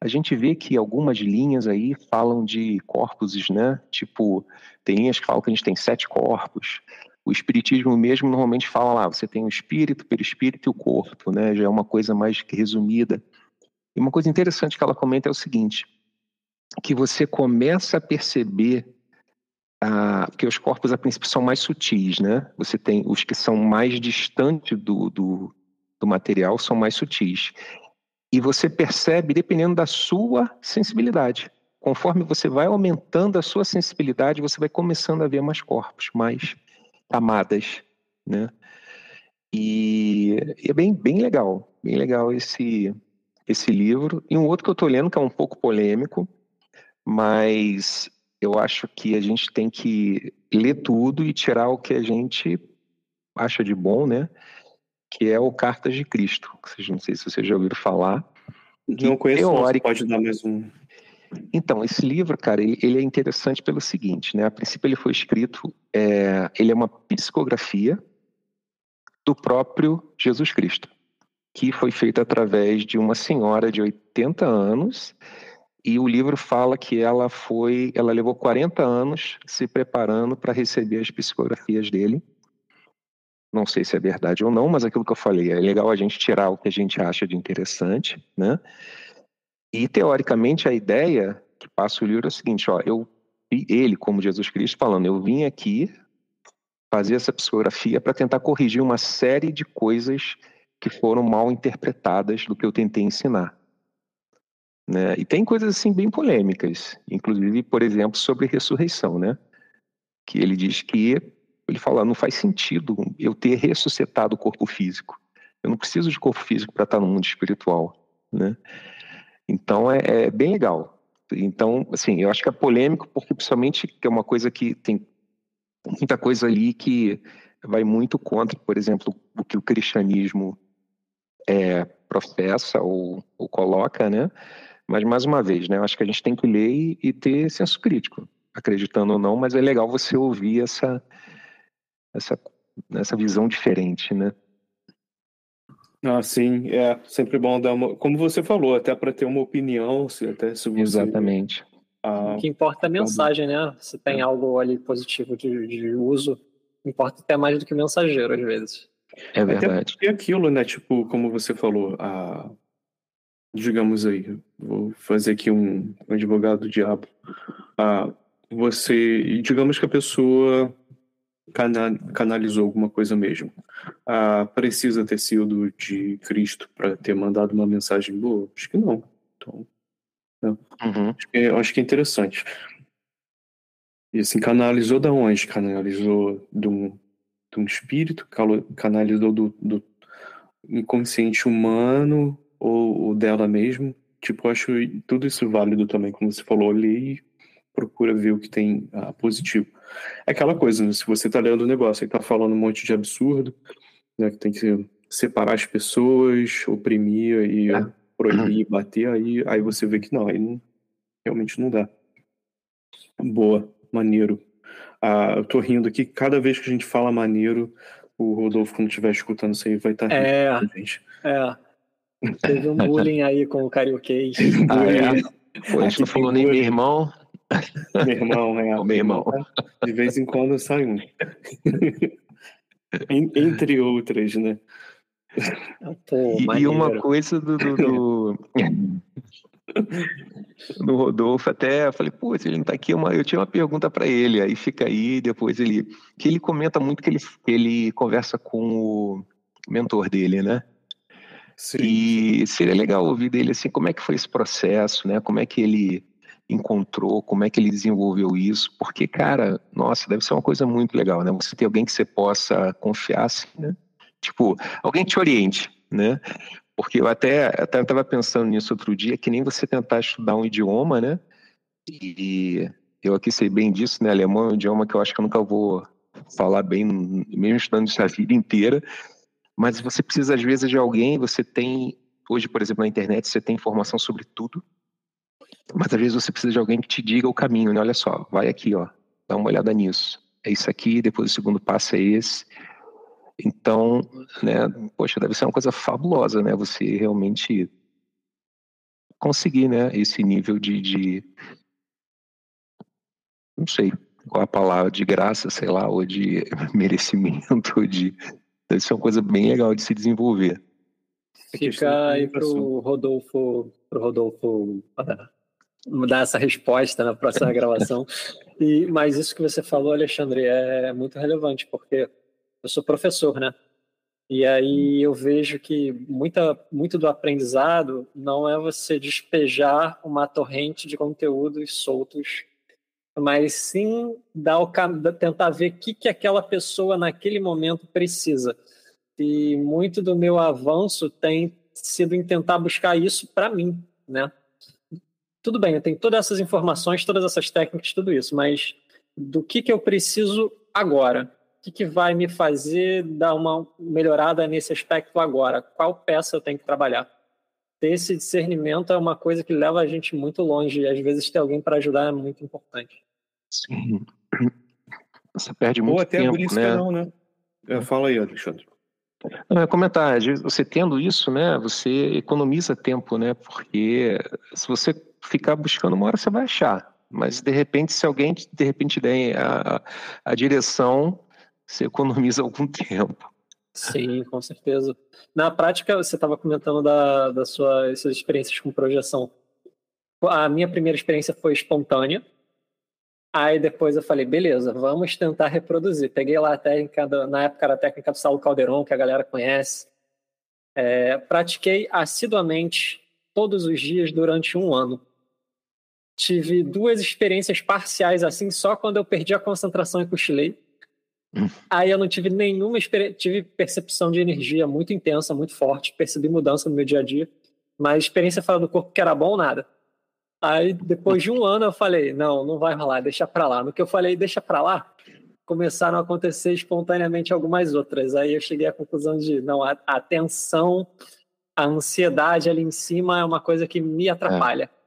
a gente vê que algumas linhas aí falam de corpos, né? Tipo, tem linhas que falam que a gente tem sete corpos. O espiritismo mesmo normalmente fala lá, você tem o espírito, o perispírito e o corpo, né? Já é uma coisa mais resumida. E uma coisa interessante que ela comenta é o seguinte, que você começa a perceber ah, que os corpos a princípio são mais sutis, né? Você tem os que são mais distantes do, do, do material são mais sutis. E você percebe dependendo da sua sensibilidade. Conforme você vai aumentando a sua sensibilidade, você vai começando a ver mais corpos, mais camadas, né? E, é bem, bem legal, bem legal esse, esse livro. E um outro que eu estou lendo, que é um pouco polêmico, mas eu acho que a gente tem que ler tudo e tirar o que a gente acha de bom, né? Que é o Cartas de Cristo. Não sei se vocês já ouviram falar. Não conheço, teórico... pode dar mais um. Então, esse livro, cara, ele, ele, é interessante pelo seguinte, né? A princípio ele foi escrito, é, ele é uma psicografia do próprio Jesus Cristo, que foi feito através de uma senhora de 80 anos, e o livro fala que ela foi, ela levou 40 anos se preparando para receber as psicografias dele. Não sei se é verdade ou não, mas aquilo que eu falei, é legal a gente tirar o que a gente acha de interessante, né? E, teoricamente, a ideia que passa o livro é o seguinte, ó, eu ele, como Jesus Cristo, falando, eu vim aqui fazer essa psicografia para tentar corrigir uma série de coisas que foram mal interpretadas do que eu tentei ensinar. Né? E tem coisas assim bem polêmicas, inclusive, por exemplo, sobre ressurreição, né? Que ele diz que ele fala, não faz sentido eu ter ressuscitado o corpo físico. Eu não preciso de corpo físico para estar no mundo espiritual, né? Então é, é, bem legal. Então, assim, eu acho que é polêmico porque principalmente que é uma coisa que tem muita coisa ali que vai muito contra, por exemplo, o que o cristianismo é, professa ou, ou coloca, né? Mas mais uma vez, né? Eu acho que a gente tem que ler e, e ter senso crítico, acreditando ou não, mas é legal você ouvir essa essa essa visão diferente, né? Ah, sim, é sempre bom dar uma. Como você falou, até para ter uma opinião, se até se você. Exatamente. Ah, o que importa é a mensagem, né? Se tem é. algo ali positivo de, de uso, importa até mais do que o mensageiro, às vezes. É verdade. E aquilo, né? Tipo, como você falou, a... digamos aí, vou fazer aqui um, um advogado do diabo. Ah, você, digamos que a pessoa canalizou alguma coisa mesmo. Ah, precisa ter sido de Cristo para ter mandado uma mensagem boa? Acho que não. Então, não. Uhum. Acho, que, acho que é interessante. E assim, canalizou da onde? Canalizou de um, de um espírito? Canalizou do, do inconsciente humano ou, ou dela mesmo? Tipo, acho tudo isso válido também, como você falou, ali procura ver o que tem ah, positivo. É aquela coisa, né? se você está lendo o um negócio e está falando um monte de absurdo, né, que tem que separar as pessoas, oprimir e é. proibir, bater, aí, aí você vê que não, aí não, realmente não dá. Boa, maneiro. Ah, eu tô rindo aqui, cada vez que a gente fala maneiro, o Rodolfo, quando estiver escutando isso aí, vai estar tá rindo. É, gente. é. Teve um bullying aí com o carioquês. Ah, é? Pô, a gente não falou nem meu irmão. Meu irmão, né? O meu irmão. De vez em quando sai um. Entre outras, né? Pô, e, e, uma coisa do, do, do, do Rodolfo, até eu falei, pô, se ele não tá aqui, eu tinha uma pergunta para ele, aí fica aí, depois ele. Que ele comenta muito que ele, ele conversa com o mentor dele, né? Sim. E seria legal ouvir dele assim, como é que foi esse processo, né? Como é que ele encontrou, como é que ele desenvolveu isso, porque, cara, nossa, deve ser uma coisa muito legal, né? Você ter alguém que você possa confiar, assim, né? Tipo, alguém te oriente, né? Porque eu até estava pensando nisso outro dia, que nem você tentar estudar um idioma, né? E eu aqui sei bem disso, né? Alemão é um idioma que eu acho que eu nunca vou falar bem, mesmo estudando isso a vida inteira. Mas você precisa, às vezes, de alguém, você tem, hoje, por exemplo, na internet, você tem informação sobre tudo, mas às vezes você precisa de alguém que te diga o caminho, né? Olha só, vai aqui, ó, dá uma olhada nisso. É isso aqui, depois o segundo passo é esse. Então, né, poxa, deve ser uma coisa fabulosa, né? Você realmente conseguir, né, esse nível de, de... não sei, qual a palavra de graça, sei lá, ou de merecimento, ou de isso é uma coisa bem legal de se desenvolver. Fica aí pro Rodolfo, pro Rodolfo uh, dar essa resposta na próxima gravação. E, mas isso que você falou, Alexandre, é muito relevante, porque eu sou professor, né? E aí eu vejo que muita, muito do aprendizado não é você despejar uma torrente de conteúdos soltos, mas sim dar o, tentar ver o que, que aquela pessoa naquele momento precisa. E muito do meu avanço tem sido em tentar buscar isso para mim, né? Tudo bem, eu tenho todas essas informações, todas essas técnicas, tudo isso, mas do que, que eu preciso agora? O que, que vai me fazer dar uma melhorada nesse aspecto agora? Qual peça eu tenho que trabalhar? Ter esse discernimento é uma coisa que leva a gente muito longe e às vezes ter alguém para ajudar é muito importante. Sim. Você perde muito Ou até tempo, por isso né? não, né? Fala aí, Alexandre. Não, é comentar, você tendo isso, né, você economiza tempo, né, porque se você ficar buscando uma hora você vai achar, mas de repente se alguém de repente der a, a direção, você economiza algum tempo. Sim, com certeza. Na prática, você estava comentando da, da sua, suas experiências com projeção. A minha primeira experiência foi espontânea, Aí depois eu falei, beleza, vamos tentar reproduzir. Peguei lá a técnica, do, na época era a técnica do Saulo Calderon, que a galera conhece. É, pratiquei assiduamente todos os dias durante um ano. Tive duas experiências parciais assim, só quando eu perdi a concentração e cochilei. Aí eu não tive nenhuma experiência, tive percepção de energia muito intensa, muito forte, percebi mudança no meu dia a dia, mas experiência fora do corpo que era bom, nada. Aí, depois de um ano, eu falei: não, não vai rolar, deixa pra lá. No que eu falei, deixa pra lá, começaram a acontecer espontaneamente algumas outras. Aí eu cheguei à conclusão de: não, a, a tensão, a ansiedade ali em cima é uma coisa que me atrapalha. É.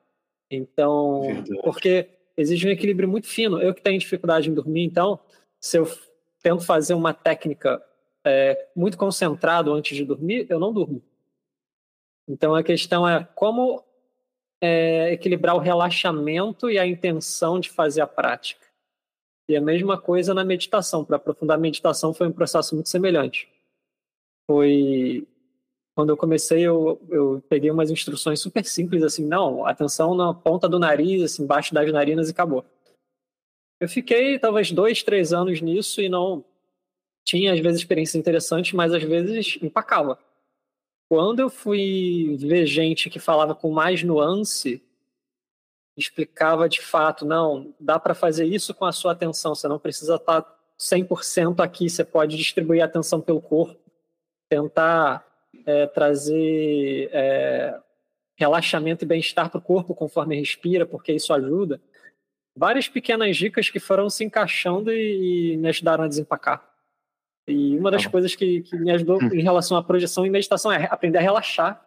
Então, Verdade. porque exige um equilíbrio muito fino. Eu que tenho dificuldade em dormir, então, se eu tento fazer uma técnica é, muito concentrado antes de dormir, eu não durmo. Então a questão é como é, equilibrar o relaxamento e a intenção de fazer a prática. E a mesma coisa na meditação. Para aprofundar a meditação foi um processo muito semelhante. Foi quando eu comecei, eu, eu peguei umas instruções super simples, assim, não, atenção na ponta do nariz, assim, embaixo das narinas e acabou. Eu fiquei talvez dois, três anos nisso e não tinha às vezes experiências interessantes, mas às vezes empacava. Quando eu fui ver gente que falava com mais nuance, explicava de fato, não, dá para fazer isso com a sua atenção, você não precisa estar 100% aqui, você pode distribuir a atenção pelo corpo, tentar é, trazer é, relaxamento e bem-estar para o corpo conforme respira, porque isso ajuda. Várias pequenas dicas que foram se encaixando e, e me ajudaram a desempacar. E uma das tá coisas que, que, me ajudou hum. em relação à projeção e meditação é aprender a relaxar.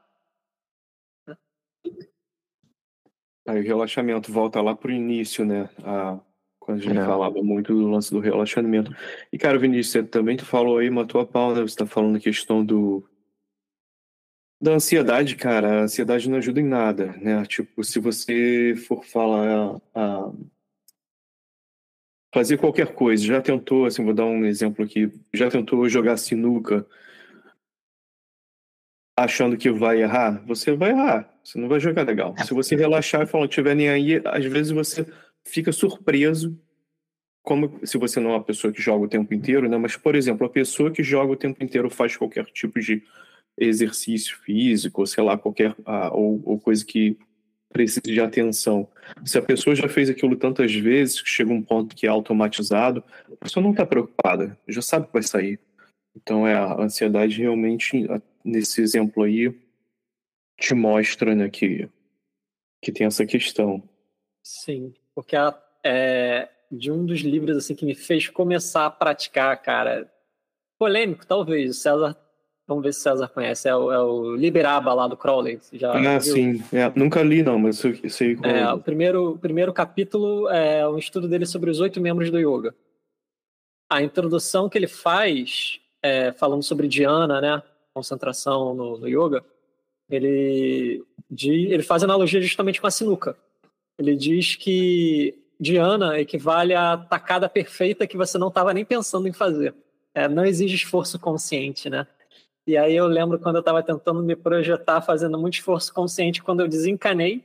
Aí o relaxamento volta lá pro início, né? A, quando a gente é. falava muito do lance do relaxamento. E, cara, Vinícius, você também tu falou aí, matou a pau, né? Você tá falando a questão do. Da ansiedade, cara. A ansiedade não ajuda em nada, né? Tipo, se você for falar a, fazer qualquer coisa. Já tentou, assim, vou dar um exemplo aqui, já tentou jogar sinuca achando que vai errar? Você vai errar, você não vai jogar legal. Se você relaxar e falar, não tiver nem aí, às vezes você fica surpreso, como se você não é uma pessoa que joga o tempo inteiro, né? Mas, por exemplo, a pessoa que joga o tempo inteiro faz qualquer tipo de exercício físico, sei lá, qualquer, ah, ou, ou coisa que precisa de atenção. Se a pessoa já fez aquilo tantas vezes, que chega um ponto que é automatizado, a pessoa não está preocupada, já sabe que vai sair. Então é a ansiedade realmente nesse exemplo aí te mostra, né, que que tem essa questão. Sim, porque a, é, de um dos livros assim que me fez começar a praticar, cara, polêmico talvez, o César Vamos ver se o César conhece. É o, é o Liberaba lá do Crowley. Já ah, viu? sim. É, nunca li, não, mas eu sei qual é. é. O primeiro, o primeiro capítulo é um estudo dele sobre os oito membros do yoga. A introdução que ele faz, é, falando sobre Dhyana, né? Concentração no, no yoga, ele, de, ele faz analogia justamente com a sinuca. Ele diz que Diana equivale à tacada perfeita que você não estava nem pensando em fazer. É, não exige esforço consciente, né? E aí eu lembro quando eu estava tentando me projetar, fazendo muito esforço consciente, quando eu desencanei,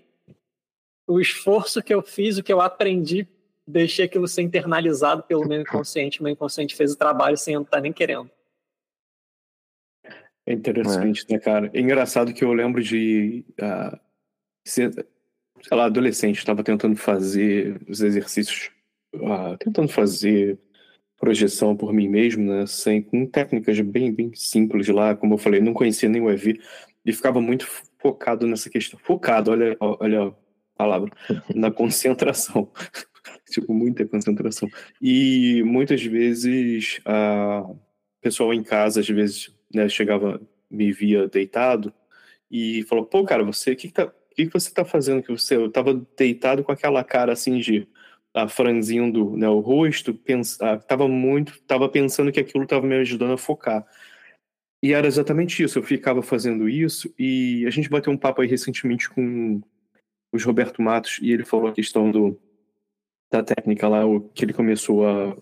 o esforço que eu fiz, o que eu aprendi, deixei aquilo ser internalizado pelo meu inconsciente. O meu inconsciente fez o trabalho sem eu estar nem querendo. É interessante, é. né, cara? É engraçado que eu lembro de uh, ser, sei lá, adolescente, estava tentando fazer os exercícios, uh, tentando fazer projeção por mim mesmo, né, sem, com técnicas bem, bem simples lá, como eu falei, não conhecia nem o EV, e ficava muito focado nessa questão, focado, olha, olha a palavra, na concentração, tipo, muita concentração. E muitas vezes, a pessoal em casa, às vezes, né, chegava, me via deitado, e falou, pô, cara, você, o que, que, tá, que, que você tá fazendo? Que você, eu tava deitado com aquela cara assim de a franzindo né, o rosto, pensa, tava muito, tava pensando que aquilo estava me ajudando a focar. E era exatamente isso, eu ficava fazendo isso e a gente bateu um papo aí recentemente com o Roberto Matos e ele falou a questão do da técnica lá, o que ele começou a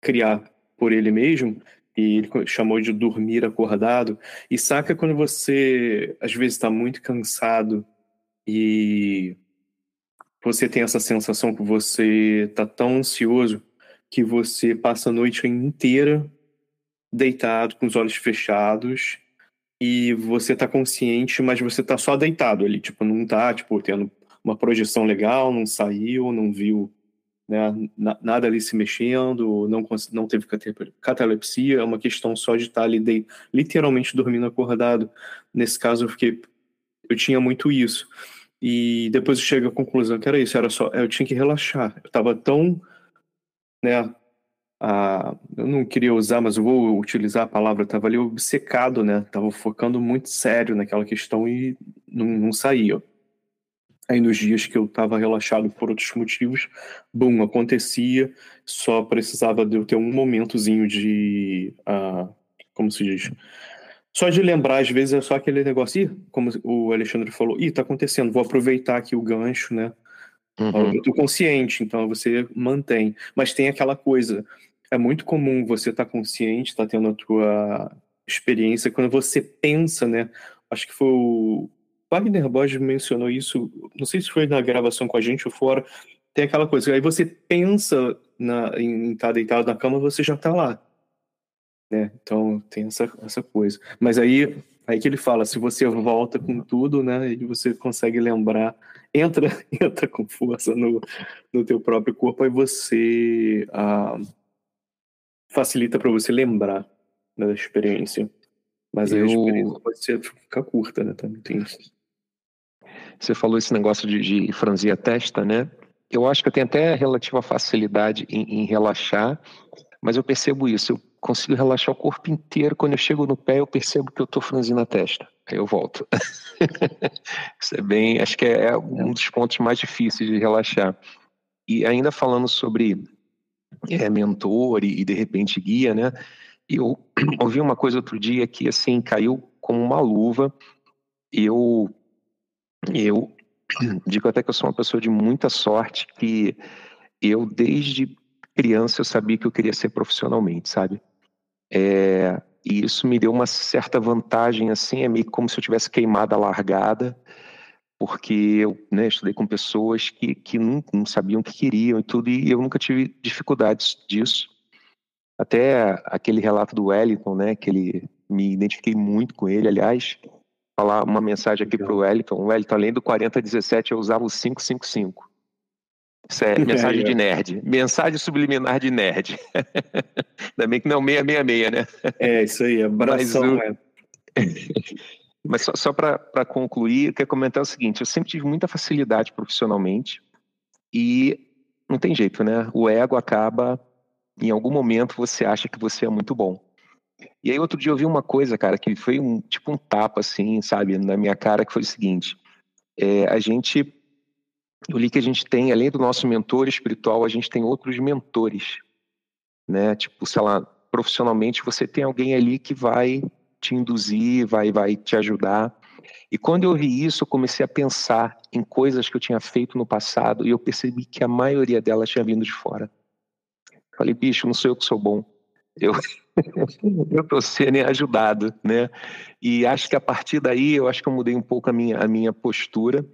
criar por ele mesmo, e ele chamou de dormir acordado. E saca quando você às vezes está muito cansado e você tem essa sensação que você está tão ansioso que você passa a noite inteira deitado, com os olhos fechados, e você está consciente, mas você está só deitado ali, tipo, não está tipo, tendo uma projeção legal, não saiu, não viu né, nada ali se mexendo, não, não teve catalepsia, é uma questão só de estar tá ali de, literalmente dormindo acordado. Nesse caso, eu fiquei, eu tinha muito isso. E depois eu chego à conclusão que era isso, era só, eu tinha que relaxar. Eu estava tão, né, a, eu não queria usar, mas eu vou utilizar a palavra, estava ali obcecado, né, estava focando muito sério naquela questão e não, não saía. Aí nos dias que eu estava relaxado por outros motivos, bum, acontecia, só precisava de eu ter um momentozinho de, uh, como se diz, só de lembrar, às vezes, é só aquele negócio, Ih, como o Alexandre falou, ih, tá acontecendo, vou aproveitar aqui o gancho, né? Uhum. Eu tô consciente, então você mantém. Mas tem aquela coisa, é muito comum você estar tá consciente, estar tá tendo a tua experiência, quando você pensa, né? Acho que foi o Wagner Borges mencionou isso, não sei se foi na gravação com a gente ou fora, tem aquela coisa, aí você pensa na, em estar tá deitado na cama, você já tá lá né? Então tem essa, essa coisa. Mas aí, aí que ele fala, se você volta com tudo, né? E você consegue lembrar, entra, entra com força no, no teu próprio corpo, aí você ah, facilita para você lembrar né, da experiência. Mas Eu... a experiência pode ser, ficar curta, né? Também tem isso. Você falou esse negócio de, de franzir a testa, né? Eu acho que eu tenho até relativa facilidade em, em relaxar, mas eu percebo isso. Eu consigo relaxar o corpo inteiro. Quando eu chego no pé, eu percebo que eu estou franzindo a testa. Aí eu volto. Isso é bem, acho que é, é um dos pontos mais difíceis de relaxar. E ainda falando sobre é, mentor e, e, de repente guia, né? Eu ouvi uma coisa outro dia que assim caiu como uma luva. Eu eu digo até que eu sou uma pessoa de muita sorte que eu desde criança eu sabia que eu queria ser profissionalmente, sabe? É, e isso me deu uma certa vantagem, assim, é meio como se eu tivesse queimado a largada, porque eu né, estudei com pessoas que, que não, não sabiam o que queriam e tudo, e eu nunca tive dificuldades disso. Até aquele relato do Wellington, né, que ele me identifiquei muito com ele, aliás, falar uma mensagem aqui para o Wellington. O Wellington, além do 4017, eu usava o 555. Isso é mensagem é, de nerd. Mensagem subliminar de nerd. Ainda bem que não é 666, né? É, isso aí, abração. Mas, Mas só, só para concluir, eu quero comentar o seguinte: eu sempre tive muita facilidade profissionalmente e não tem jeito, né? O ego acaba, em algum momento você acha que você é muito bom. E aí outro dia eu vi uma coisa, cara, que foi um tipo um tapa assim, sabe, na minha cara, que foi o seguinte: é, a gente li que a gente tem, além do nosso mentor espiritual, a gente tem outros mentores, né? Tipo, sei lá, profissionalmente você tem alguém ali que vai te induzir, vai, vai te ajudar. E quando eu vi isso, eu comecei a pensar em coisas que eu tinha feito no passado e eu percebi que a maioria delas tinha vindo de fora. Falei, bicho, não sou eu que sou bom. Eu eu estou sendo ajudado, né? E acho que a partir daí, eu acho que eu mudei um pouco a minha, a minha postura.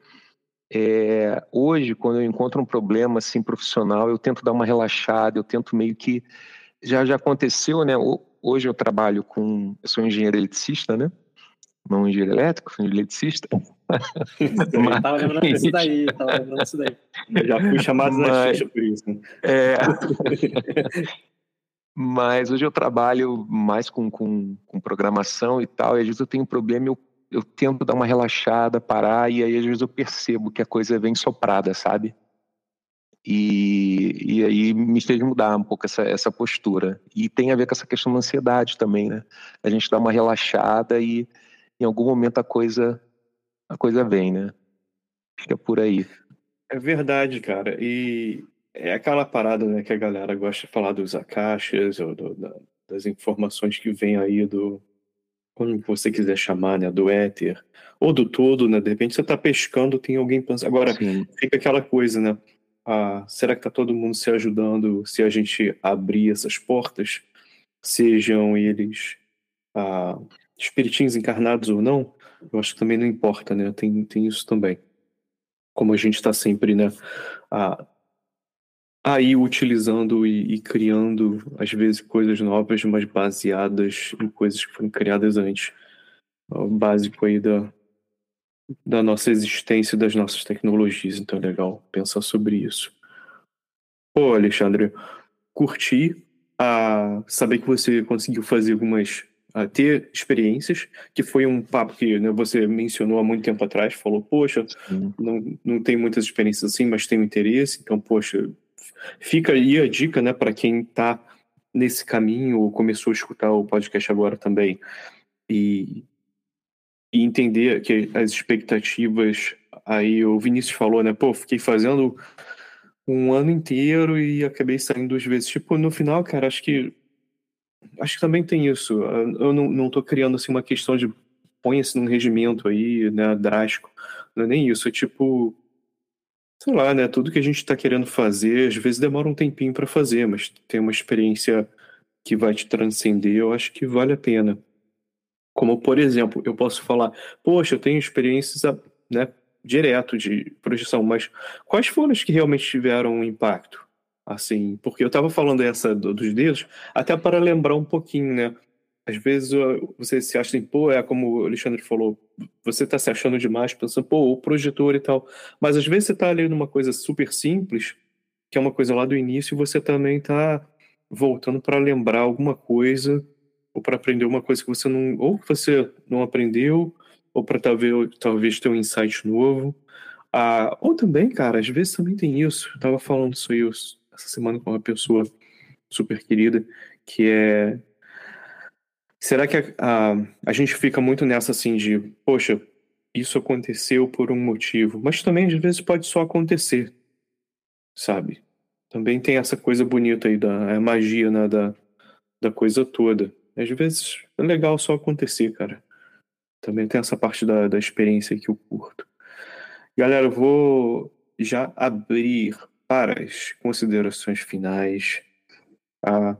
É, hoje, quando eu encontro um problema assim profissional, eu tento dar uma relaxada, eu tento meio que já já aconteceu, né? Hoje eu trabalho com, eu sou engenheiro eletricista, né? Não engenheiro elétrico, sou eletricista. Mas... Tava lembrando disso daí, tava lembrando disso daí. Já fui chamado Mas, na ficha por isso. Né? É. Mas hoje eu trabalho mais com, com, com, programação e tal, e às vezes eu tenho um problema, eu, eu tento dar uma relaxada, parar, e aí às vezes eu percebo que a coisa vem soprada, sabe? E, e aí me fez mudar um pouco essa, essa postura. E tem a ver com essa questão da ansiedade também, né? A gente dá uma relaxada e em algum momento a coisa, a coisa vem, né? Acho que é por aí. É verdade, cara. E é aquela parada né, que a galera gosta de falar dos akashas, ou do, da, das informações que vêm aí do. Como você quiser chamar, né? Do éter, ou do todo, né? De repente você está pescando, tem alguém pensando. Agora, Sim. fica aquela coisa, né? Ah, será que está todo mundo se ajudando se a gente abrir essas portas? Sejam eles ah, espiritinhos encarnados ou não? Eu acho que também não importa, né? Tem, tem isso também. Como a gente está sempre, né? Ah, aí utilizando e, e, criando, às vezes, coisas novas, mas baseadas em coisas que foram criadas antes. É o básico aí da, da nossa existência e das nossas tecnologias. Então é legal pensar sobre isso. Pô, Alexandre, curti a saber que você conseguiu fazer algumas a ter experiências, que foi um papo que né, você mencionou há muito tempo atrás, falou, poxa, não, não tem muitas experiências assim, mas tenho interesse, então, poxa, Fica aí a dica, né, para quem está nesse caminho ou começou a escutar o podcast agora também e, e entender que as expectativas. Aí o Vinícius falou, né, pô, fiquei fazendo um ano inteiro e acabei saindo duas vezes. Tipo, no final, cara, acho que acho que também tem isso. Eu não, não tô criando assim uma questão de põe-se num regimento aí, né, drástico. Não é nem isso, é tipo sei lá, né? Tudo que a gente está querendo fazer, às vezes demora um tempinho para fazer, mas tem uma experiência que vai te transcender, eu acho que vale a pena. Como, por exemplo, eu posso falar, poxa, eu tenho experiências, né, direto de projeção, mas quais foram as que realmente tiveram um impacto? Assim, porque eu estava falando essa dos dedos, até para lembrar um pouquinho, né? Às vezes você se acha assim, pô, é como o Alexandre falou, você está se achando demais, pensando, pô, o projetor e tal. Mas às vezes você está ali numa coisa super simples, que é uma coisa lá do início, e você também está voltando para lembrar alguma coisa, ou para aprender uma coisa que você não. Ou que você não aprendeu, ou para talvez, talvez ter um insight novo. Ah, ou também, cara, às vezes também tem isso. Eu tava falando isso aí essa semana com uma pessoa super querida, que é Será que a, a, a gente fica muito nessa assim de, poxa, isso aconteceu por um motivo, mas também às vezes pode só acontecer, sabe? Também tem essa coisa bonita aí da magia né, da, da coisa toda. Às vezes é legal só acontecer, cara. Também tem essa parte da, da experiência que eu curto. Galera, eu vou já abrir para as considerações finais. Ah,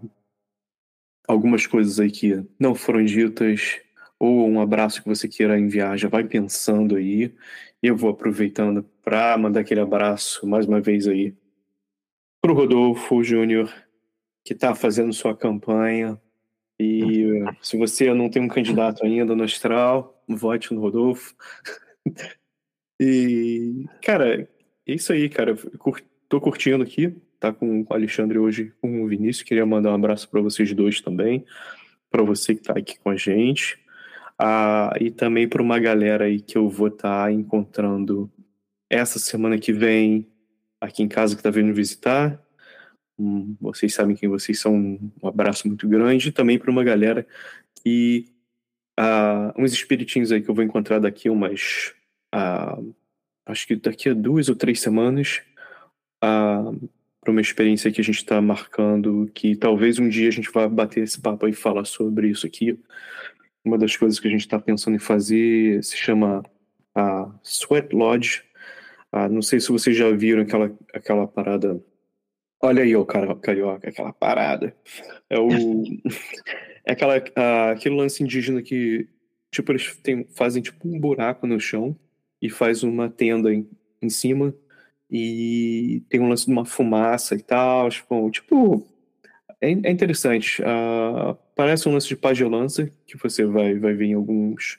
algumas coisas aí que não foram ditas, ou um abraço que você queira enviar, já vai pensando aí. Eu vou aproveitando para mandar aquele abraço mais uma vez aí para o Rodolfo Júnior, que está fazendo sua campanha. E se você não tem um candidato ainda no Astral, vote no Rodolfo. e, cara, é isso aí, cara. Tô curtindo aqui tá com o Alexandre hoje, com o Vinícius. Queria mandar um abraço para vocês dois também, para você que está aqui com a gente. Ah, e também para uma galera aí que eu vou estar tá encontrando essa semana que vem aqui em casa que está vindo visitar. Hum, vocês sabem quem vocês são. Um abraço muito grande. E também para uma galera que. Ah, uns espiritinhos aí que eu vou encontrar daqui umas. Ah, acho que daqui a duas ou três semanas. Ah, para uma experiência que a gente está marcando, que talvez um dia a gente vá bater esse papo e falar sobre isso aqui. uma das coisas que a gente está pensando em fazer se chama a Sweat Lodge. Ah, não sei se vocês já viram aquela, aquela parada. Olha aí, o cara, carioca, aquela parada. É o. é aquela, ah, aquele lance indígena que, tipo, eles tem, fazem tipo um buraco no chão e faz uma tenda em, em cima e tem um lance de uma fumaça e tal. Tipo, tipo é, é interessante. Uh, parece um lance de pagelança que você vai, vai ver em alguns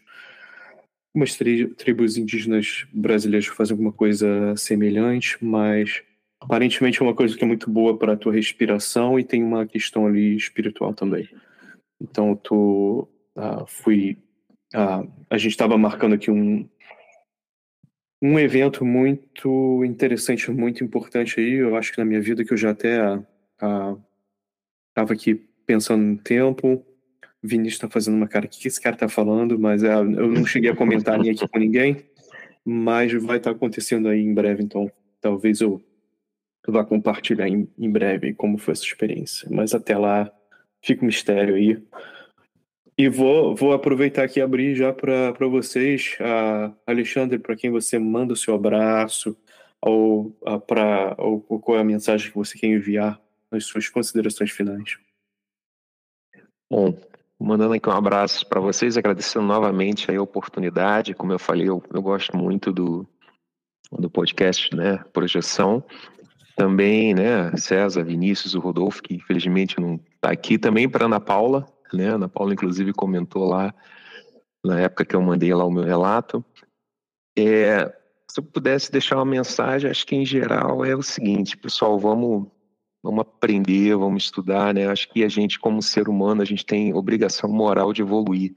algumas tri, tribos indígenas brasileiras que fazem alguma coisa semelhante, mas aparentemente é uma coisa que é muito boa para a tua respiração e tem uma questão ali espiritual também. Então, tu uh, fui. Uh, a gente estava marcando aqui um, um evento muito interessante, muito importante aí. Eu acho que na minha vida que eu já até estava aqui pensando no tempo. O Vinícius está fazendo uma cara, o que esse cara está falando? Mas é, eu não cheguei a comentar nem aqui com ninguém, mas vai estar tá acontecendo aí em breve, então talvez eu vá compartilhar em, em breve como foi essa experiência. Mas até lá, fica um mistério aí. E vou, vou aproveitar aqui e abrir já para vocês, uh, Alexandre, para quem você manda o seu abraço, ou, uh, pra, ou qual é a mensagem que você quer enviar nas suas considerações finais. Bom, mandando aqui um abraço para vocês, agradecendo novamente a oportunidade. Como eu falei, eu, eu gosto muito do, do podcast, né, Projeção. Também, né, César, Vinícius, o Rodolfo, que infelizmente não está aqui. Também para Ana Paula, né? Ana Paula, inclusive, comentou lá na época que eu mandei lá o meu relato. É, se eu pudesse deixar uma mensagem, acho que em geral é o seguinte, pessoal, vamos vamos aprender, vamos estudar, né? Acho que a gente, como ser humano, a gente tem obrigação moral de evoluir.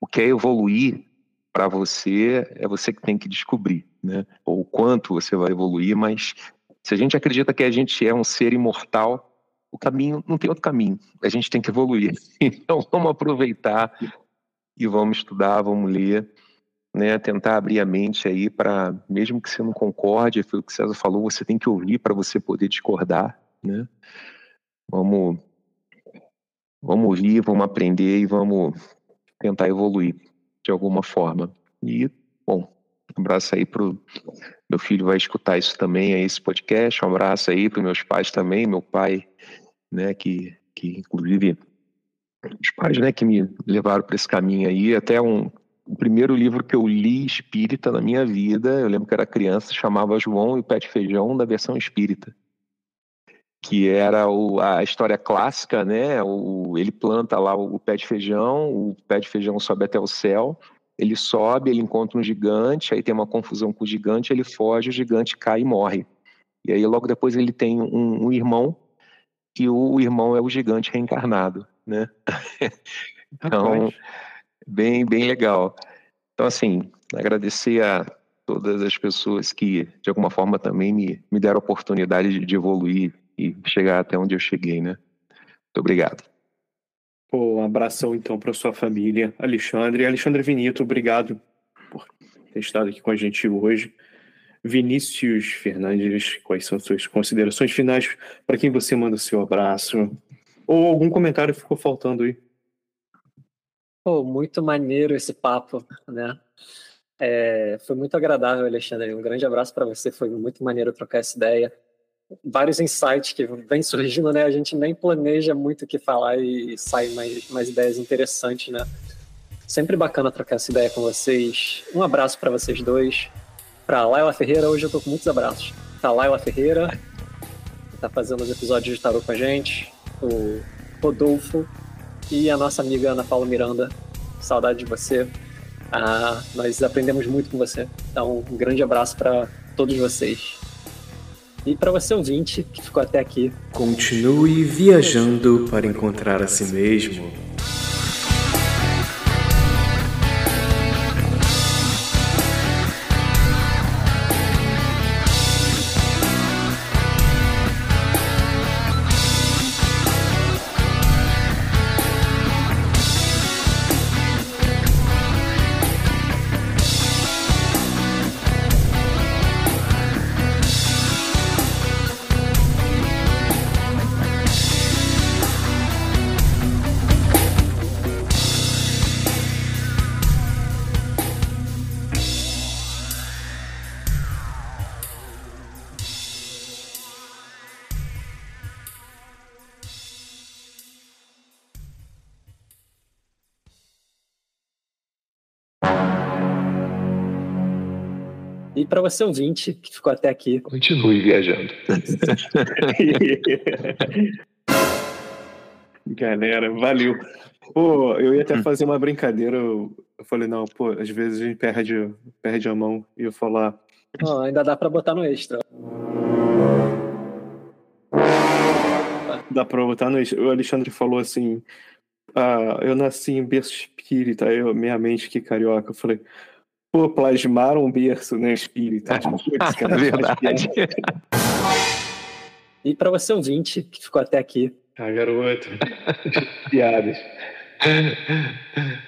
O que é evoluir para você é você que tem que descobrir, né? Ou quanto você vai evoluir, mas se a gente acredita que a gente é um ser imortal, o caminho não tem outro caminho. A gente tem que evoluir. Então vamos aproveitar e vamos estudar, vamos ler, né? Tentar abrir a mente aí para, mesmo que você não concorde, foi o que o César falou, você tem que ouvir para você poder discordar, né? Vamos, vamos ouvir, vamos aprender e vamos tentar evoluir de alguma forma. E, bom, um abraço aí pro meu filho vai escutar isso também, aí, esse podcast. Um abraço aí para meus pais também. Meu pai né, que, que inclusive os pais, né, que me levaram para esse caminho aí, até um o primeiro livro que eu li espírita na minha vida, eu lembro que era criança, chamava João e o Pé de Feijão da versão espírita, que era o, a história clássica, né, o, ele planta lá o pé de feijão, o pé de feijão sobe até o céu, ele sobe, ele encontra um gigante, aí tem uma confusão com o gigante, ele foge, o gigante cai e morre. E aí logo depois ele tem um, um irmão que o irmão é o gigante reencarnado, né? então, bem, bem legal. Então, assim, agradecer a todas as pessoas que, de alguma forma, também me, me deram a oportunidade de, de evoluir e chegar até onde eu cheguei, né? Muito obrigado. Pô, um abração, então, para sua família, Alexandre. Alexandre Vinito, obrigado por ter estado aqui com a gente hoje. Vinícius Fernandes, quais são suas considerações finais? Para quem você manda seu abraço? Ou algum comentário ficou faltando aí? Oh, muito maneiro esse papo, né? É, foi muito agradável, Alexandre. Um grande abraço para você. Foi muito maneiro trocar essa ideia. Vários insights que vem surgindo, né? A gente nem planeja muito o que falar e sai mais, mais ideias interessantes, né? Sempre bacana trocar essa ideia com vocês. Um abraço para vocês dois para Laila Ferreira. Hoje eu tô com muitos abraços. Tá Laila Ferreira, que tá fazendo os episódios de tarô com a gente, o Rodolfo e a nossa amiga Ana Paula Miranda. Saudade de você. Ah, nós aprendemos muito com você. Então, um grande abraço para todos vocês. E para você ouvinte que ficou até aqui. Continue viajando para encontrar a si mesmo. Para você ouvinte que ficou até aqui, continue viajando. Galera, valeu. Pô, eu ia até fazer uma brincadeira. Eu falei, não, pô, às vezes a gente perde, perde a mão e eu falar. Oh, ainda dá para botar no extra. Dá pra botar no extra. O Alexandre falou assim: ah, eu nasci em berço espírita, eu, minha mente que carioca. Eu falei, pô, plasmaram um berço, né, espírita. Putz, cara, é verdade. E para você ouvinte que ficou até aqui. Ah, garoto. Piadas.